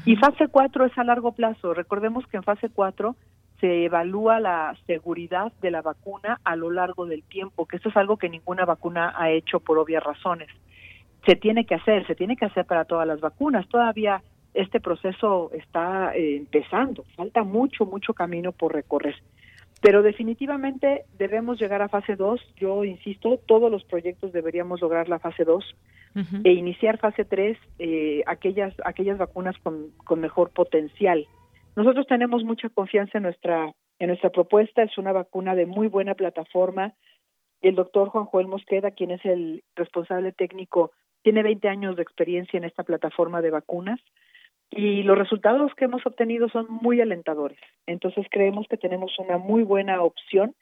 y fase 4 es a largo plazo. Recordemos que en fase 4 se evalúa la seguridad de la vacuna a lo largo del tiempo, que eso es algo que ninguna vacuna ha hecho por obvias razones. Se tiene que hacer, se tiene que hacer para todas las vacunas. Todavía este proceso está eh, empezando, falta mucho, mucho camino por recorrer. Pero definitivamente debemos llegar a fase 2. Yo insisto, todos los proyectos deberíamos lograr la fase 2 e iniciar fase 3, eh, aquellas, aquellas vacunas con, con mejor potencial. Nosotros tenemos mucha confianza en nuestra, en nuestra propuesta. Es una vacuna de muy buena plataforma. El doctor Juan Joel Mosqueda, quien es el responsable técnico, tiene 20 años de experiencia en esta plataforma de vacunas y los resultados que hemos obtenido son muy alentadores. Entonces creemos que tenemos una muy buena opción,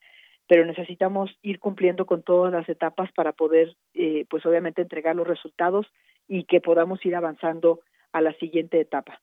pero necesitamos ir cumpliendo con todas las etapas para poder, eh, pues obviamente, entregar los resultados y que podamos ir avanzando a la siguiente etapa.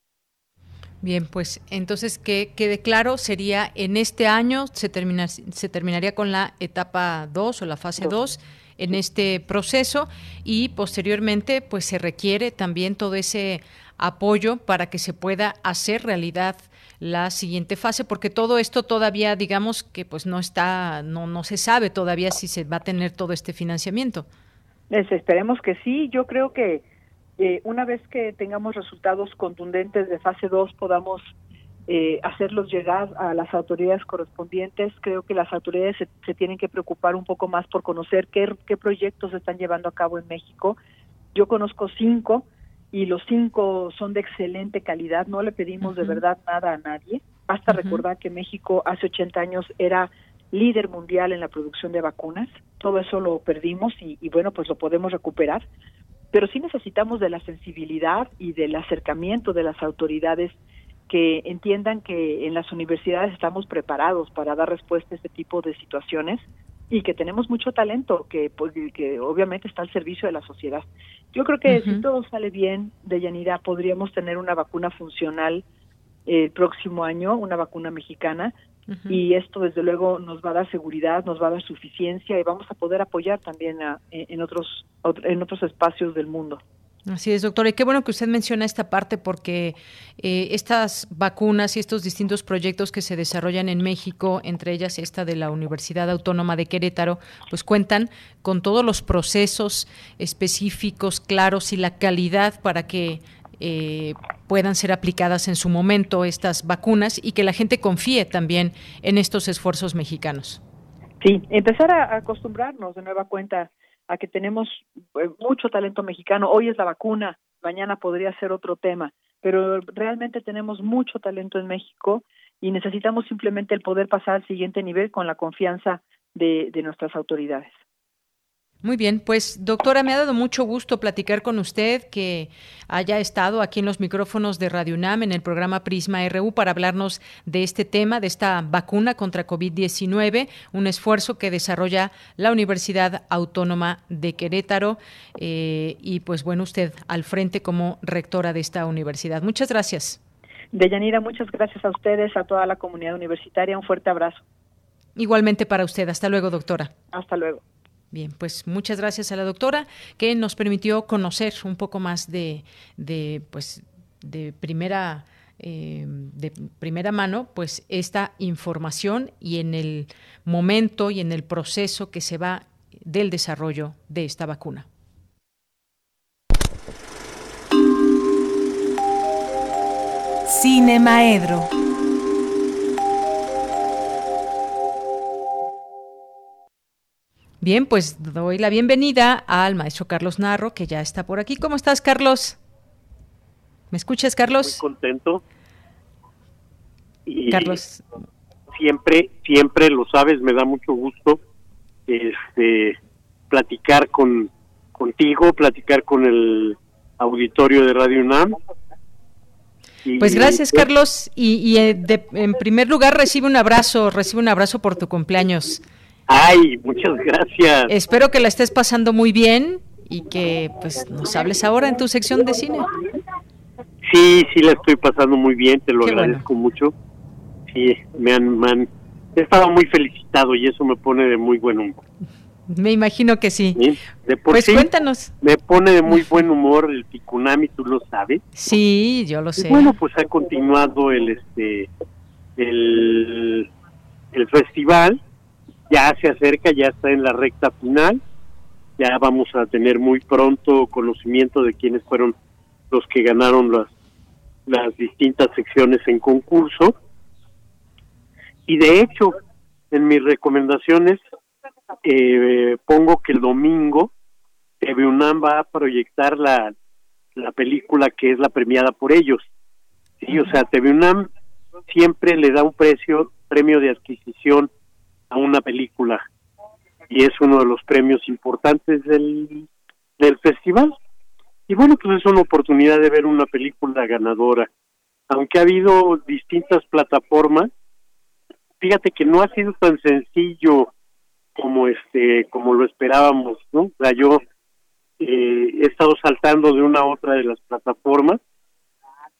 Bien, pues entonces que quede claro, sería en este año se, termina, se terminaría con la etapa 2 o la fase 2 en este proceso y posteriormente pues se requiere también todo ese apoyo para que se pueda hacer realidad la siguiente fase porque todo esto todavía digamos que pues no está no no se sabe todavía si se va a tener todo este financiamiento esperemos que sí yo creo que eh, una vez que tengamos resultados contundentes de fase 2 podamos eh, hacerlos llegar a las autoridades correspondientes. Creo que las autoridades se, tienen que preocupar un poco más por conocer qué, qué proyectos se están llevando a cabo en México. Yo conozco cinco y los cinco son de excelente calidad. No le pedimos de verdad nada a nadie. Basta recordar que México hace 80 años era líder mundial en la producción de vacunas. Todo eso lo perdimos y, y bueno, pues lo podemos recuperar. Pero sí necesitamos de la sensibilidad y del acercamiento de las autoridades que entiendan que en las universidades estamos preparados para dar respuesta a este tipo de situaciones y que tenemos mucho talento que, pues, que obviamente está al servicio de la sociedad. Yo creo que si todo sale bien, de Yanira, podríamos tener una vacuna funcional el próximo año, una vacuna mexicana, y esto desde luego nos va a dar seguridad, nos va a dar suficiencia y vamos a poder apoyar también en otros en otros espacios del mundo. Así es, doctora. Y qué bueno que usted menciona esta parte porque eh, estas vacunas y estos distintos proyectos que se desarrollan en México, entre ellas esta de la Universidad Autónoma de Querétaro, pues cuentan con todos los procesos específicos, claros y la calidad para que eh, puedan ser aplicadas en su momento estas vacunas y que la gente confíe también en estos esfuerzos mexicanos. Sí, empezar a acostumbrarnos de nueva cuenta a que tenemos eh, mucho talento mexicano. Hoy es la vacuna, mañana podría ser otro tema, pero realmente tenemos mucho talento en México y necesitamos simplemente el poder pasar al siguiente nivel con la confianza de, de nuestras autoridades. Muy bien, pues doctora, me ha dado mucho gusto platicar con usted, que haya estado aquí en los micrófonos de Radio UNAM en el programa Prisma RU para hablarnos de este tema, de esta vacuna contra COVID-19, un esfuerzo que desarrolla la Universidad Autónoma de Querétaro eh, y pues bueno, usted al frente como rectora de esta universidad. Muchas gracias. Deyanira, muchas gracias a ustedes, a toda la comunidad universitaria. Un fuerte abrazo. Igualmente para usted. Hasta luego, doctora. Hasta luego. Bien, pues muchas gracias a la doctora que nos permitió conocer un poco más de, de pues, de primera eh, de primera mano, pues esta información y en el momento y en el proceso que se va del desarrollo de esta vacuna. Cine Maedro. Bien, pues doy la bienvenida al maestro Carlos Narro, que ya está por aquí. ¿Cómo estás, Carlos? ¿Me escuchas, Carlos? Muy contento. Y Carlos. Siempre, siempre lo sabes, me da mucho gusto este, platicar con contigo, platicar con el auditorio de Radio UNAM. pues gracias, Carlos. Y, eh, en primer lugar, recibe un abrazo, recibe un abrazo por tu cumpleaños. Ay, muchas gracias. Espero que la estés pasando muy bien y que pues nos hables ahora en tu sección de cine. Sí, sí la estoy pasando muy bien, te lo agradezco mucho. Sí, me han, me he estado muy felicitado y eso me pone de muy buen humor. Me imagino que sí. pues cuéntanos. Me pone de muy buen humor el Ticunami, tú lo sabes. Sí, yo lo sé. bueno, pues ha continuado el este el, el festival ya se acerca, ya está en la recta final, ya vamos a tener muy pronto conocimiento de quiénes fueron los que ganaron las las distintas secciones en concurso. Y de hecho, en mis recomendaciones eh, pongo que el domingo TV UNAM va a proyectar la, la película que es la premiada por ellos. Sí, o sea, TV UNAM siempre le da un precio, premio de adquisición a una película y es uno de los premios importantes del, del festival. Y bueno, pues es una oportunidad de ver una película ganadora. Aunque ha habido distintas plataformas, fíjate que no ha sido tan sencillo como este como lo esperábamos, ¿no? O sea, yo eh, he estado saltando de una a otra de las plataformas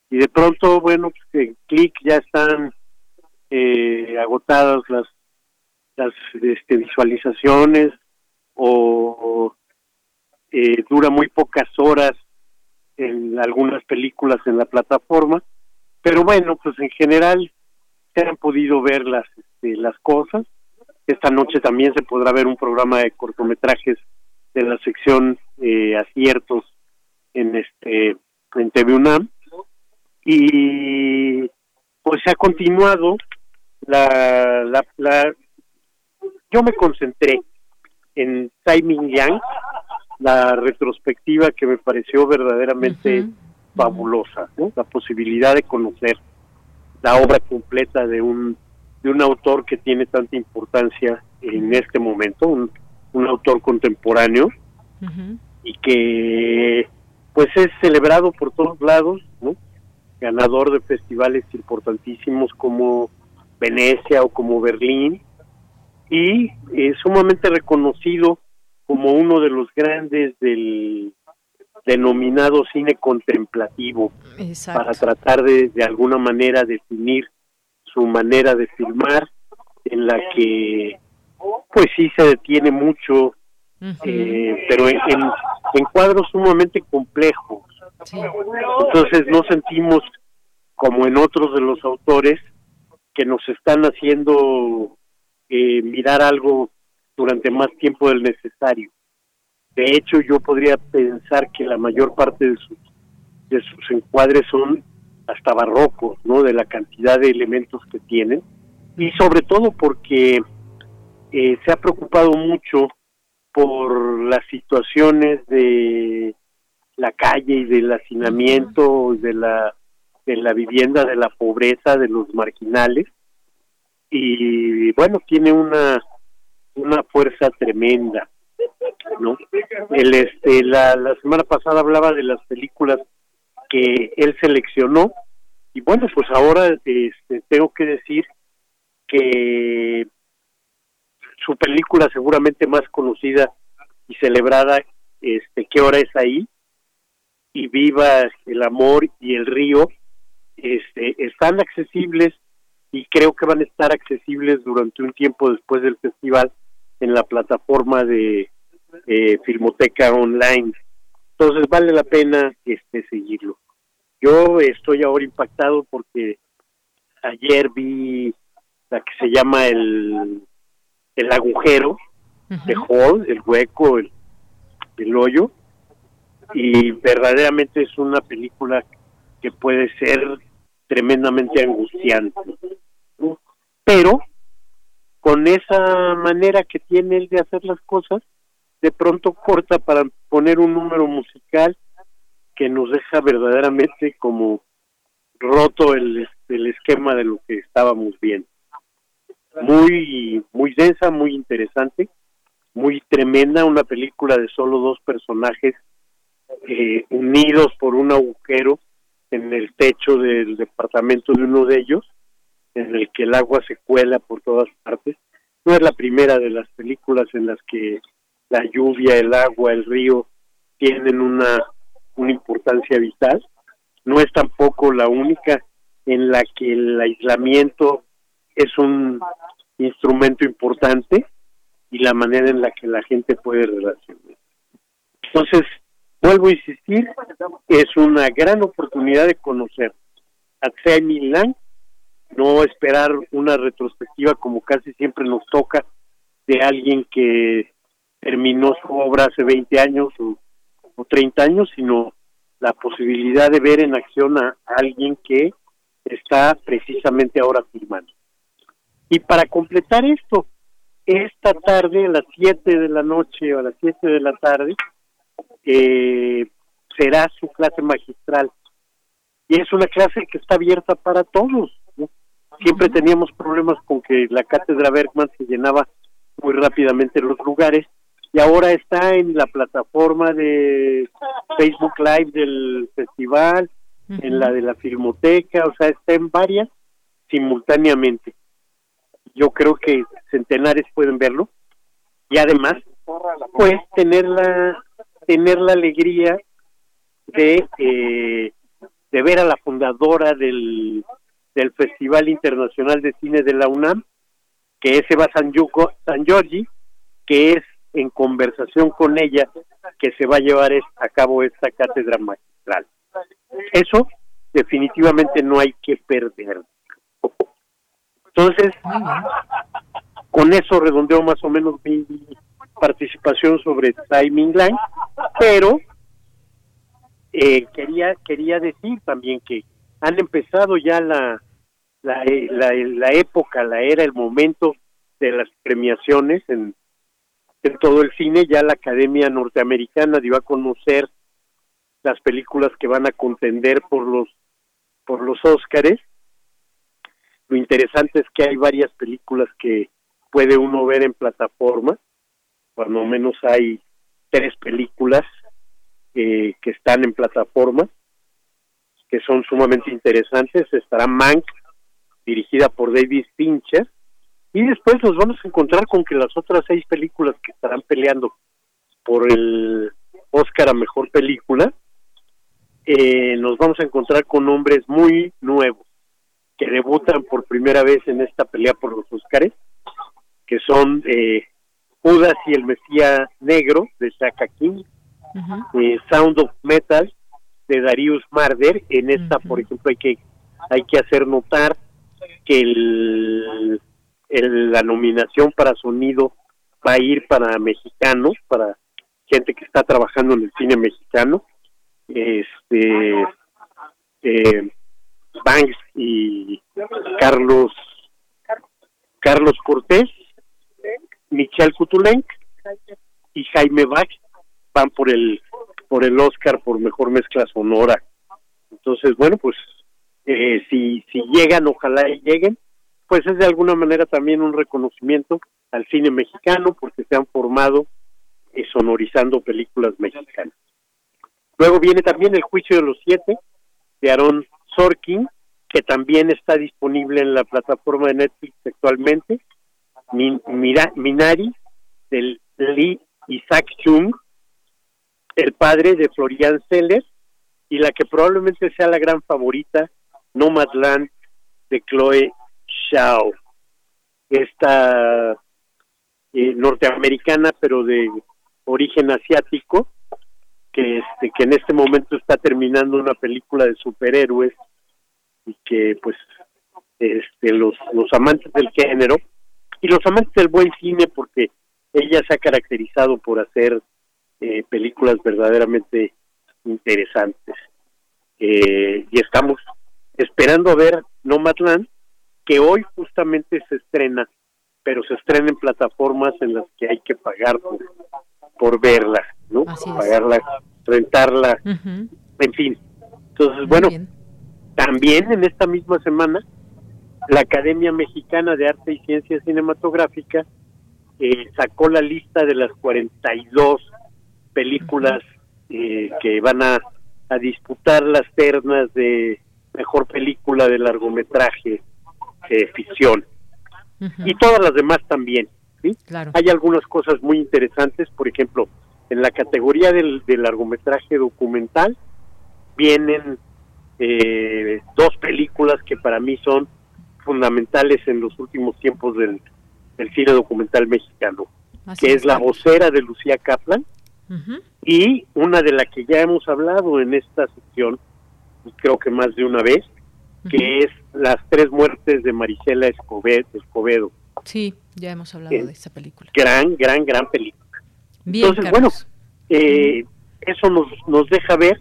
y de pronto, bueno, pues en clic ya están eh, agotadas las las este, visualizaciones o eh, dura muy pocas horas en algunas películas en la plataforma, pero bueno, pues en general se han podido ver las este, las cosas. Esta noche también se podrá ver un programa de cortometrajes de la sección eh, aciertos en este en TV UNAM y pues se ha continuado la, la, la yo me concentré en Simon Yang la retrospectiva que me pareció verdaderamente fabulosa ¿no? la posibilidad de conocer la obra completa de un de un autor que tiene tanta importancia en este momento un, un autor contemporáneo y que pues es celebrado por todos lados, ¿no? ganador de festivales importantísimos como Venecia o como Berlín y es sumamente reconocido como uno de los grandes del denominado cine contemplativo para tratar de de alguna manera definir su manera de filmar en la que pues sí se detiene mucho eh, pero en, en, en cuadros sumamente complejos. Entonces no sentimos como en otros de los autores que nos están haciendo eh, mirar algo durante más tiempo del necesario. De hecho, yo podría pensar que la mayor parte de sus, de sus encuadres son hasta barrocos, ¿no? De la cantidad de elementos que tienen. Y sobre todo porque eh, se ha preocupado mucho por las situaciones de la calle y del hacinamiento, de la, de la vivienda, de la pobreza, de los marginales. Y bueno, tiene una, una fuerza tremenda. ¿no? El, este, la, la semana pasada hablaba de las películas que él seleccionó y bueno, pues ahora este, tengo que decir que su película seguramente más conocida y celebrada, este, ¿qué hora es ahí? Y Viva el Amor y el Río, este, están accesibles y creo que van a estar accesibles durante un tiempo después del festival en la plataforma de eh, Filmoteca Online. Entonces vale la pena este seguirlo. Yo estoy ahora impactado porque ayer vi la que se llama el el agujero de Hall, el hueco, el, el hoyo, y verdaderamente es una película que puede ser tremendamente angustiante. Pero con esa manera que tiene él de hacer las cosas, de pronto corta para poner un número musical que nos deja verdaderamente como roto el, el esquema de lo que estábamos viendo. Muy, muy densa, muy interesante, muy tremenda, una película de solo dos personajes eh, unidos por un agujero en el techo del departamento de uno de ellos, en el que el agua se cuela por todas partes. No es la primera de las películas en las que la lluvia, el agua, el río tienen una, importancia vital. No es tampoco la única en la que el aislamiento es un instrumento importante y la manera en la que la gente puede relacionar. Entonces, vuelvo a insistir, es una gran oportunidad de conocer a Tsai Lang, no esperar una retrospectiva como casi siempre nos toca de alguien que terminó su obra hace 20 años o, o 30 años, sino la posibilidad de ver en acción a alguien que está precisamente ahora filmando. Y para completar esto, esta tarde, a las 7 de la noche o a las 7 de la tarde, eh, será su clase magistral. Y es una clase que está abierta para todos. ¿no? Siempre teníamos problemas con que la cátedra Bergman se llenaba muy rápidamente los lugares y ahora está en la plataforma de Facebook Live del festival, en la de la Filmoteca, o sea, está en varias simultáneamente. Yo creo que centenares pueden verlo y además, pues tener la tener la alegría de eh, de ver a la fundadora del del Festival Internacional de Cine de la UNAM, que es Eva San, Yugo- San Giorgi, que es en conversación con ella que se va a llevar a cabo esta cátedra magistral. Eso definitivamente no hay que perder. Entonces, con eso redondeo más o menos mi participación sobre Timing Line, pero eh, quería quería decir también que han empezado ya la la, eh, la, la época, la era, el momento de las premiaciones en, todo el cine. Ya la Academia Norteamericana dio a conocer las películas que van a contender por los por los Óscares. Lo interesante es que hay varias películas que puede uno ver en plataforma. Cuando menos hay tres películas que están en plataforma que son sumamente interesantes. Estará Mank, dirigida por David Fincher, y después nos vamos a encontrar con que las otras seis películas que estarán peleando por el Oscar a Mejor Película, eh, nos vamos a encontrar con nombres muy nuevos que debutan por primera vez en esta pelea por los Oscars, que son eh, Judas y el Mesías Negro de Shaka King, eh, Sound of Metal de Darius Marder. En esta, por ejemplo, hay que hay que hacer notar que el, el- la nominación para sonido va a ir para mexicanos, para gente que está trabajando en el cine mexicano. Este eh, Banks y Carlos Carlos Cortés, Michel Kutulenk y Jaime Bach van por el por el Oscar por mejor mezcla sonora. Entonces, bueno, pues eh, si si llegan, ojalá y lleguen, pues es de alguna manera también un reconocimiento al cine mexicano porque se han formado eh, sonorizando películas mexicanas. Luego viene también El Juicio de los Siete de Aaron Sorkin, que también está disponible en la plataforma de Netflix actualmente. Min- Minari, del Lee Isaac Chung, el padre de Florian Seller, y la que probablemente sea la gran favorita, Nomadland, de Chloe Shao. Esta eh, norteamericana, pero de origen asiático, que este que en este momento está terminando una película de superhéroes y que pues este los los amantes del género y los amantes del buen cine porque ella se ha caracterizado por hacer eh, películas verdaderamente interesantes. Eh, y estamos esperando a ver Nomadland que hoy justamente se estrena pero se estrena en plataformas en las que hay que pagar por, por verla no pagarla rentarla en fin. Entonces bueno también en esta misma semana la Academia Mexicana de Arte y Ciencia Cinematográfica eh, sacó la lista de las 42 películas eh, que van a, a disputar las ternas de mejor película de largometraje de ficción. Y todas las demás también ¿sí? hay algunas cosas muy interesantes por ejemplo en la categoría del, del largometraje documental vienen eh, dos películas que para mí son fundamentales en los últimos tiempos del, del cine documental mexicano, Así que es, La vocera de Lucía Kaplan y una de la que ya hemos hablado en esta sección, creo que más de una vez, que es Las tres muertes de Marisela Escobe- Escobedo. Sí, ya hemos hablado Eh, de esa película. Gran, gran, gran película. Bien, Entonces, Carlos. bueno, eh, eso nos, nos deja ver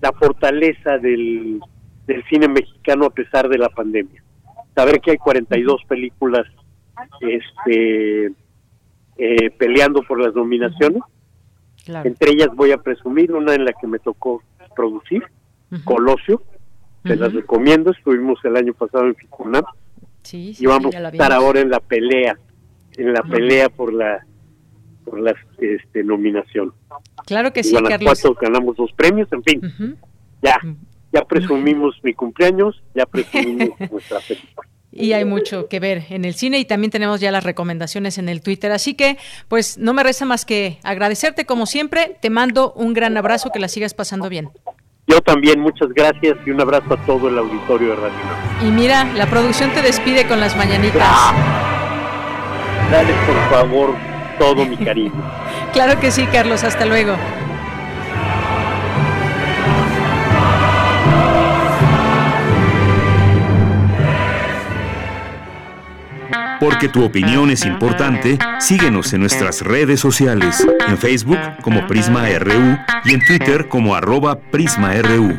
la fortaleza del, del cine mexicano a pesar de la pandemia. Saber que hay 42 películas este, eh, peleando por las nominaciones. Entre ellas voy a presumir una en la que me tocó producir, Colosio, te las recomiendo, estuvimos el año pasado en Ficunam sí, y vamos a estar ahora en la pelea, en la pelea por la por la este, nominación. Claro que En sí, Carlos. Guanajuato ganamos dos premios, en fin, ya, ya presumimos mi cumpleaños, ya presumimos nuestra película. Y hay mucho que ver en el cine y también tenemos ya las recomendaciones en el Twitter. Así que, pues, no me resta más que agradecerte como siempre. Te mando un gran abrazo, que la sigas pasando bien. Yo también, muchas gracias y un abrazo a todo el auditorio de Radio. Y mira, la producción te despide con las mañanitas. Dale por favor todo mi cariño. Claro que sí, Carlos. Hasta luego. Porque tu opinión es importante, síguenos en nuestras redes sociales, en Facebook como Prisma RU y en Twitter como arroba PrismaRU.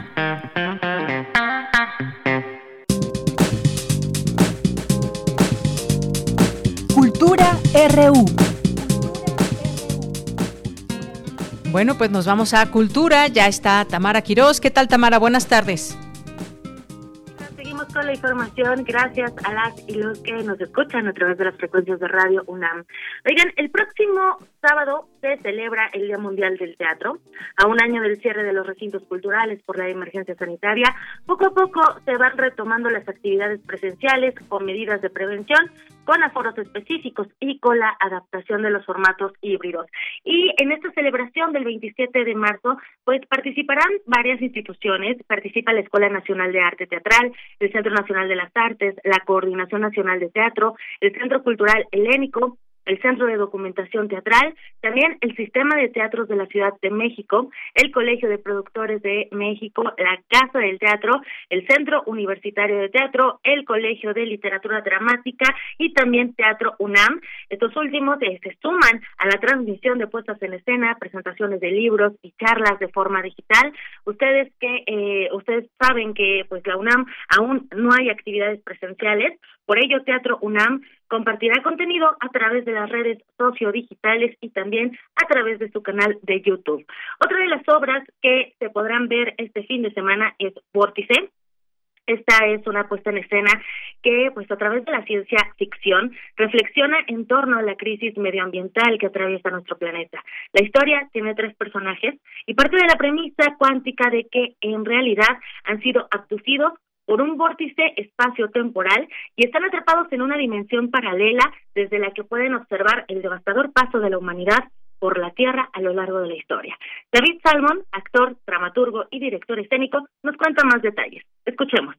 Cultura RU. Bueno, pues nos vamos a Cultura. Ya está Tamara Quirós. ¿Qué tal, Tamara? Buenas tardes. Con la información gracias a las y los que nos escuchan a través de las frecuencias de radio UNAM. Oigan, el próximo sábado se celebra el Día Mundial del Teatro. A un año del cierre de los recintos culturales por la emergencia sanitaria, poco a poco se van retomando las actividades presenciales con medidas de prevención, con aforos específicos y con la adaptación de los formatos híbridos. Y en esta celebración del 27 de marzo, pues participarán varias instituciones. Participa la Escuela Nacional de Arte Teatral, el Centro Nacional de las Artes, la Coordinación Nacional de Teatro, el Centro Cultural Helénico, el Centro de Documentación Teatral, también el Sistema de Teatros de la Ciudad de México, el Colegio de Productores de México, la Casa del Teatro, el Centro Universitario de Teatro, el Colegio de Literatura Dramática y también Teatro UNAM. Estos últimos eh, se suman a la transmisión de puestas en escena, presentaciones de libros y charlas de forma digital. Ustedes que eh, ustedes saben que pues la UNAM aún no hay actividades presenciales, por ello Teatro UNAM compartirá contenido a través de las redes sociodigitales y también a través de su canal de YouTube. Otra de las obras que se podrán ver este fin de semana es Vórtice. Esta es una puesta en escena que, pues, a través de la ciencia ficción, reflexiona en torno a la crisis medioambiental que atraviesa nuestro planeta. La historia tiene tres personajes y parte de la premisa cuántica de que en realidad han sido abducidos por un vórtice espacio-temporal y están atrapados en una dimensión paralela desde la que pueden observar el devastador paso de la humanidad por la Tierra a lo largo de la historia. David Salmon, actor, dramaturgo y director escénico, nos cuenta más detalles. Escuchemos.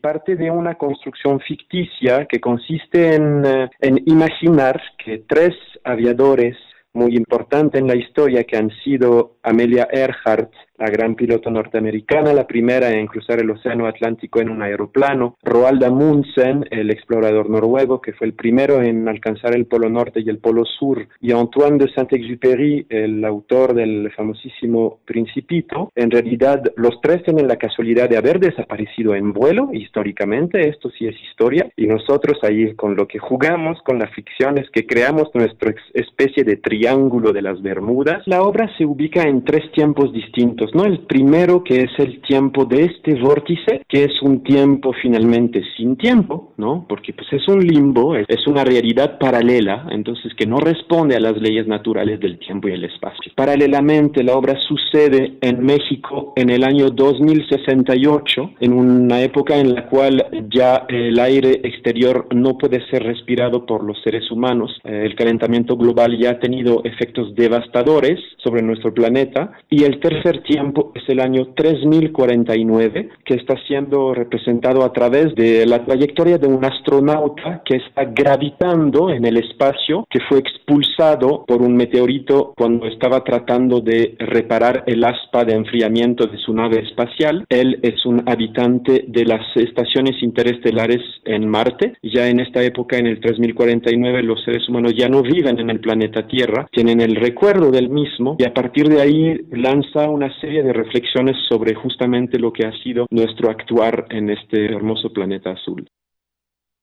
parte de una construcción ficticia que consiste en, eh, en imaginar que tres aviadores muy importantes en la historia que han sido Amelia Earhart, la gran piloto norteamericana, la primera en cruzar el Océano Atlántico en un aeroplano, Roald Amundsen, el explorador noruego, que fue el primero en alcanzar el Polo Norte y el Polo Sur, y Antoine de Saint-Exupéry, el autor del famosísimo Principito. En realidad, los tres tienen la casualidad de haber desaparecido en vuelo, históricamente, esto sí es historia, y nosotros ahí con lo que jugamos, con la ficción, es que creamos nuestra especie de triángulo de las Bermudas. La obra se ubica en tres tiempos distintos, ¿no? El primero que es el tiempo de este vórtice, que es un tiempo finalmente sin tiempo, ¿no? Porque pues es un limbo, es, una realidad paralela, entonces que no responde a las leyes naturales del tiempo y el espacio. Paralelamente, la obra sucede en México en el año 2068, en una época en la cual ya el aire exterior no puede ser respirado por los seres humanos. Eh, el calentamiento global ya ha tenido efectos devastadores sobre nuestro planeta. Y el tercer tiempo es el año 3049, que está siendo representado a través de la trayectoria de un astronauta que está gravitando en el espacio, que fue expulsado por un meteorito cuando estaba tratando de reparar el aspa de enfriamiento de su nave espacial. Él es un habitante de las estaciones interestelares en Marte. Ya en esta época, en el 3049, los seres humanos ya no viven en el planeta Tierra, tienen el recuerdo del mismo y a partir de ahí lanza una serie serie de reflexiones sobre justamente lo que ha sido nuestro actuar en este hermoso planeta azul.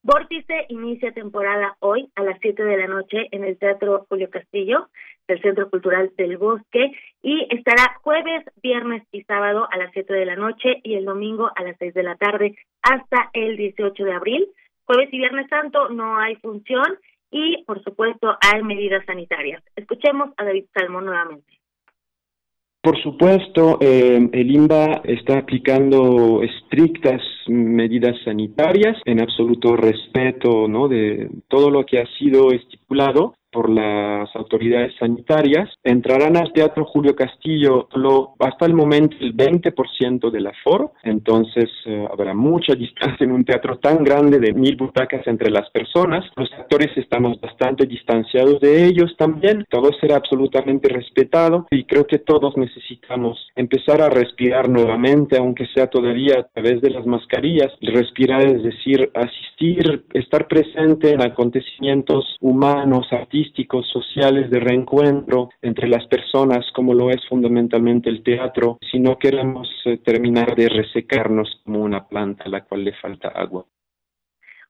Vórtice inicia temporada hoy a las 7 de la noche en el Teatro Julio Castillo del Centro Cultural del Bosque y estará jueves, viernes y sábado a las 7 de la noche y el domingo a las 6 de la tarde hasta el 18 de abril. Jueves y viernes santo no hay función y por supuesto hay medidas sanitarias. Escuchemos a David Salmón nuevamente. Por supuesto, eh, el INBA está aplicando estrictas medidas sanitarias en absoluto respeto ¿no? de todo lo que ha sido estipulado por las autoridades sanitarias. Entrarán al Teatro Julio Castillo lo, hasta el momento el 20% del aforo, entonces eh, habrá mucha distancia en un teatro tan grande de mil butacas entre las personas. Los actores estamos bastante distanciados de ellos también. Todo será absolutamente respetado y creo que todos necesitamos empezar a respirar nuevamente, aunque sea todavía a través de las mascarillas. Respirar es decir, asistir, estar presente en acontecimientos humanos, artísticos, sociales de reencuentro entre las personas, como lo es fundamentalmente el teatro, si no queremos eh, terminar de resecarnos como una planta a la cual le falta agua.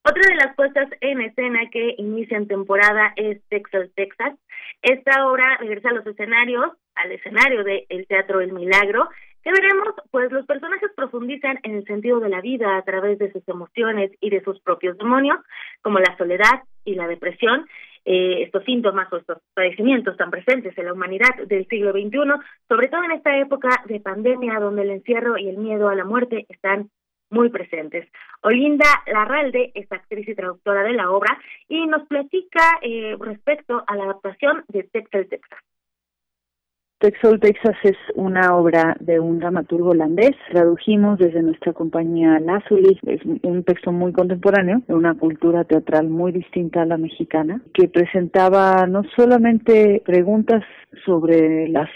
Otra de las puestas en escena que inicia en temporada es Texas, Texas. Esta obra regresa a los escenarios, al escenario del Teatro El Milagro, que veremos, pues los personajes profundizan en el sentido de la vida a través de sus emociones y de sus propios demonios, como la soledad y la depresión, eh, estos síntomas o estos padecimientos tan presentes en la humanidad del siglo XXI, sobre todo en esta época de pandemia donde el encierro y el miedo a la muerte están muy presentes. Olinda Larralde es actriz y traductora de la obra y nos platica eh, respecto a la adaptación de Texas, Texas. Texol, Texas es una obra de un dramaturgo holandés. Tradujimos desde nuestra compañía Lazuli. Es un texto muy contemporáneo, de una cultura teatral muy distinta a la mexicana, que presentaba no solamente preguntas sobre las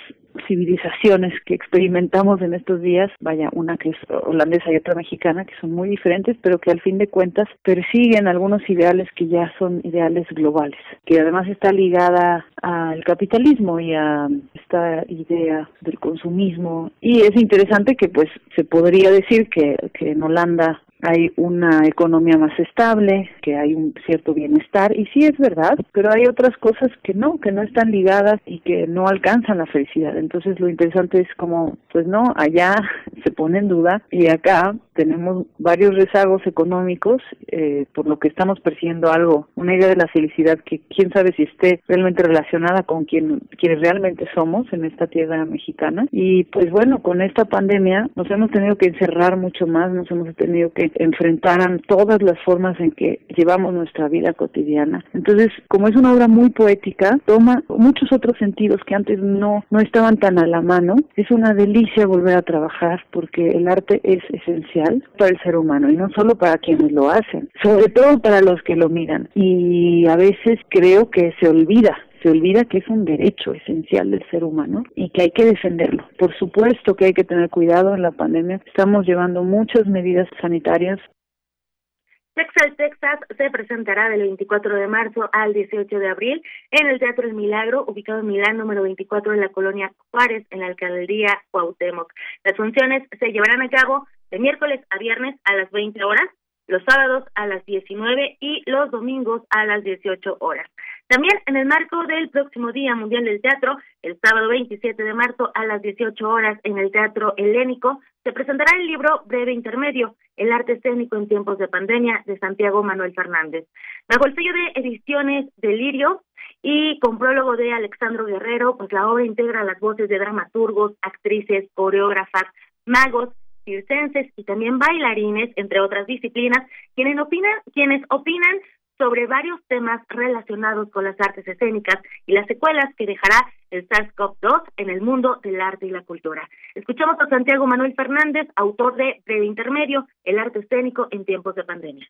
civilizaciones que experimentamos en estos días, vaya, una que es holandesa y otra mexicana, que son muy diferentes, pero que al fin de cuentas persiguen algunos ideales que ya son ideales globales, que además está ligada al capitalismo y a esta idea del consumismo. Y es interesante que pues se podría decir que, que en Holanda hay una economía más estable, que hay un cierto bienestar, y sí es verdad, pero hay otras cosas que no, que no están ligadas y que no alcanzan la felicidad. Entonces lo interesante es como, pues no, allá se pone en duda y acá tenemos varios rezagos económicos, eh, por lo que estamos persiguiendo algo, una idea de la felicidad que quién sabe si esté realmente relacionada con quien, quienes realmente somos en esta tierra mexicana. Y pues bueno, con esta pandemia nos hemos tenido que encerrar mucho más, nos hemos tenido que enfrentaran todas las formas en que llevamos nuestra vida cotidiana. Entonces, como es una obra muy poética, toma muchos otros sentidos que antes no, no estaban tan a la mano. Es una delicia volver a trabajar porque el arte es esencial para el ser humano y no solo para quienes lo hacen, sobre todo para los que lo miran. Y a veces creo que se olvida se olvida que es un derecho esencial del ser humano y que hay que defenderlo. Por supuesto que hay que tener cuidado en la pandemia. Estamos llevando muchas medidas sanitarias. Texas, Texas se presentará del 24 de marzo al 18 de abril en el Teatro El Milagro, ubicado en Milán, número 24 en la colonia Juárez, en la alcaldía Cuauhtémoc. Las funciones se llevarán a cabo de miércoles a viernes a las 20 horas, los sábados a las 19 y los domingos a las 18 horas. También en el marco del próximo Día Mundial del Teatro, el sábado 27 de marzo a las 18 horas en el Teatro Helénico, se presentará el libro Breve Intermedio, El arte escénico en tiempos de pandemia, de Santiago Manuel Fernández. Bajo el sello de ediciones Delirio y con prólogo de Alexandro Guerrero, pues la obra integra las voces de dramaturgos, actrices, coreógrafas, magos, circenses y también bailarines, entre otras disciplinas, quienes opinan, quienes opinan sobre varios temas relacionados con las artes escénicas y las secuelas que dejará el SARS-CoV-2 en el mundo del arte y la cultura. Escuchamos a Santiago Manuel Fernández, autor de Breve Intermedio, el arte escénico en tiempos de pandemia.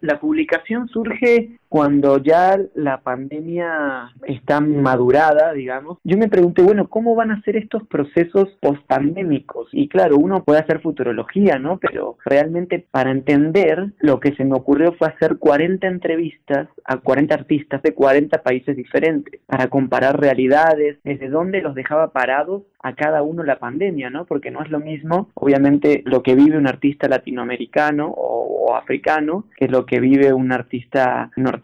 La publicación surge cuando ya la pandemia está madurada, digamos. Yo me pregunté, bueno, ¿cómo van a ser estos procesos post-pandémicos? Y claro, uno puede hacer futurología, ¿no? Pero realmente para entender lo que se me ocurrió fue hacer 40 entrevistas a 40 artistas de 40 países diferentes para comparar realidades, desde dónde los dejaba parados a cada uno la pandemia, ¿no? Porque no es lo mismo, obviamente, lo que vive un artista latinoamericano o, africano que lo que vive un artista norteamericano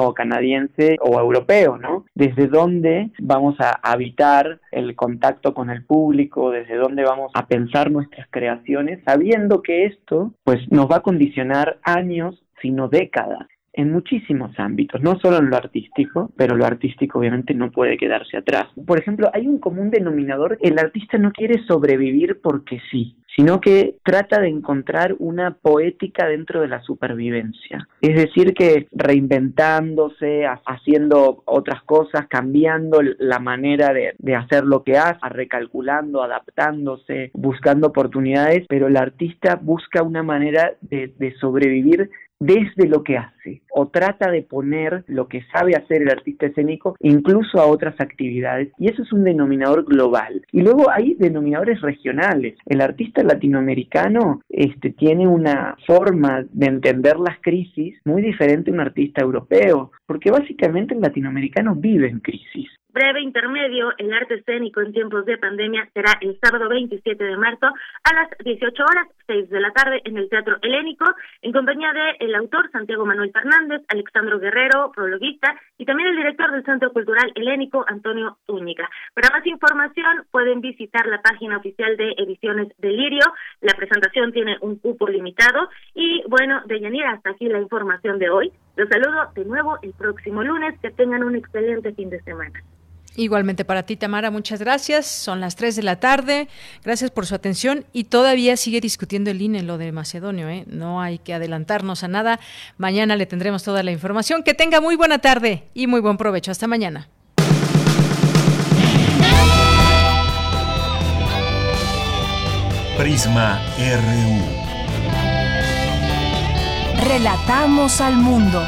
o canadiense o europeo, ¿no? Desde dónde vamos a habitar el contacto con el público, desde dónde vamos a pensar nuestras creaciones, sabiendo que esto, pues, nos va a condicionar años sino décadas en muchísimos ámbitos, no solo en lo artístico, pero lo artístico obviamente no puede quedarse atrás. Por ejemplo, hay un común denominador, el artista no quiere sobrevivir porque sí, sino que trata de encontrar una poética dentro de la supervivencia. Es decir, que reinventándose, haciendo otras cosas, cambiando la manera de, hacer lo que hace, recalculando, adaptándose, buscando oportunidades, pero el artista busca una manera de, de sobrevivir desde lo que hace o trata de poner lo que sabe hacer el artista escénico incluso a otras actividades y eso es un denominador global. Y luego hay denominadores regionales. El artista latinoamericano este tiene una forma de entender las crisis muy diferente a un artista europeo porque básicamente el latinoamericano vive en crisis breve intermedio, el arte escénico en tiempos de pandemia será el sábado 27 de marzo a las 18 horas, 6 de la tarde en el Teatro Helénico, en compañía de el autor Santiago Manuel Fernández, Alexandro Guerrero, prologuista, y también el director del Centro Cultural Helénico, Antonio Zúñiga. Para más información pueden visitar la página oficial de Ediciones Delirio. La presentación tiene un cupo limitado y bueno, de Yanira, hasta aquí la información de hoy. Los saludo de nuevo el próximo lunes. Que tengan un excelente fin de semana. Igualmente para ti, Tamara, muchas gracias. Son las 3 de la tarde. Gracias por su atención. Y todavía sigue discutiendo el INE lo de Macedonio. ¿eh? No hay que adelantarnos a nada. Mañana le tendremos toda la información. Que tenga muy buena tarde y muy buen provecho. Hasta mañana. Prisma RU. Relatamos al mundo.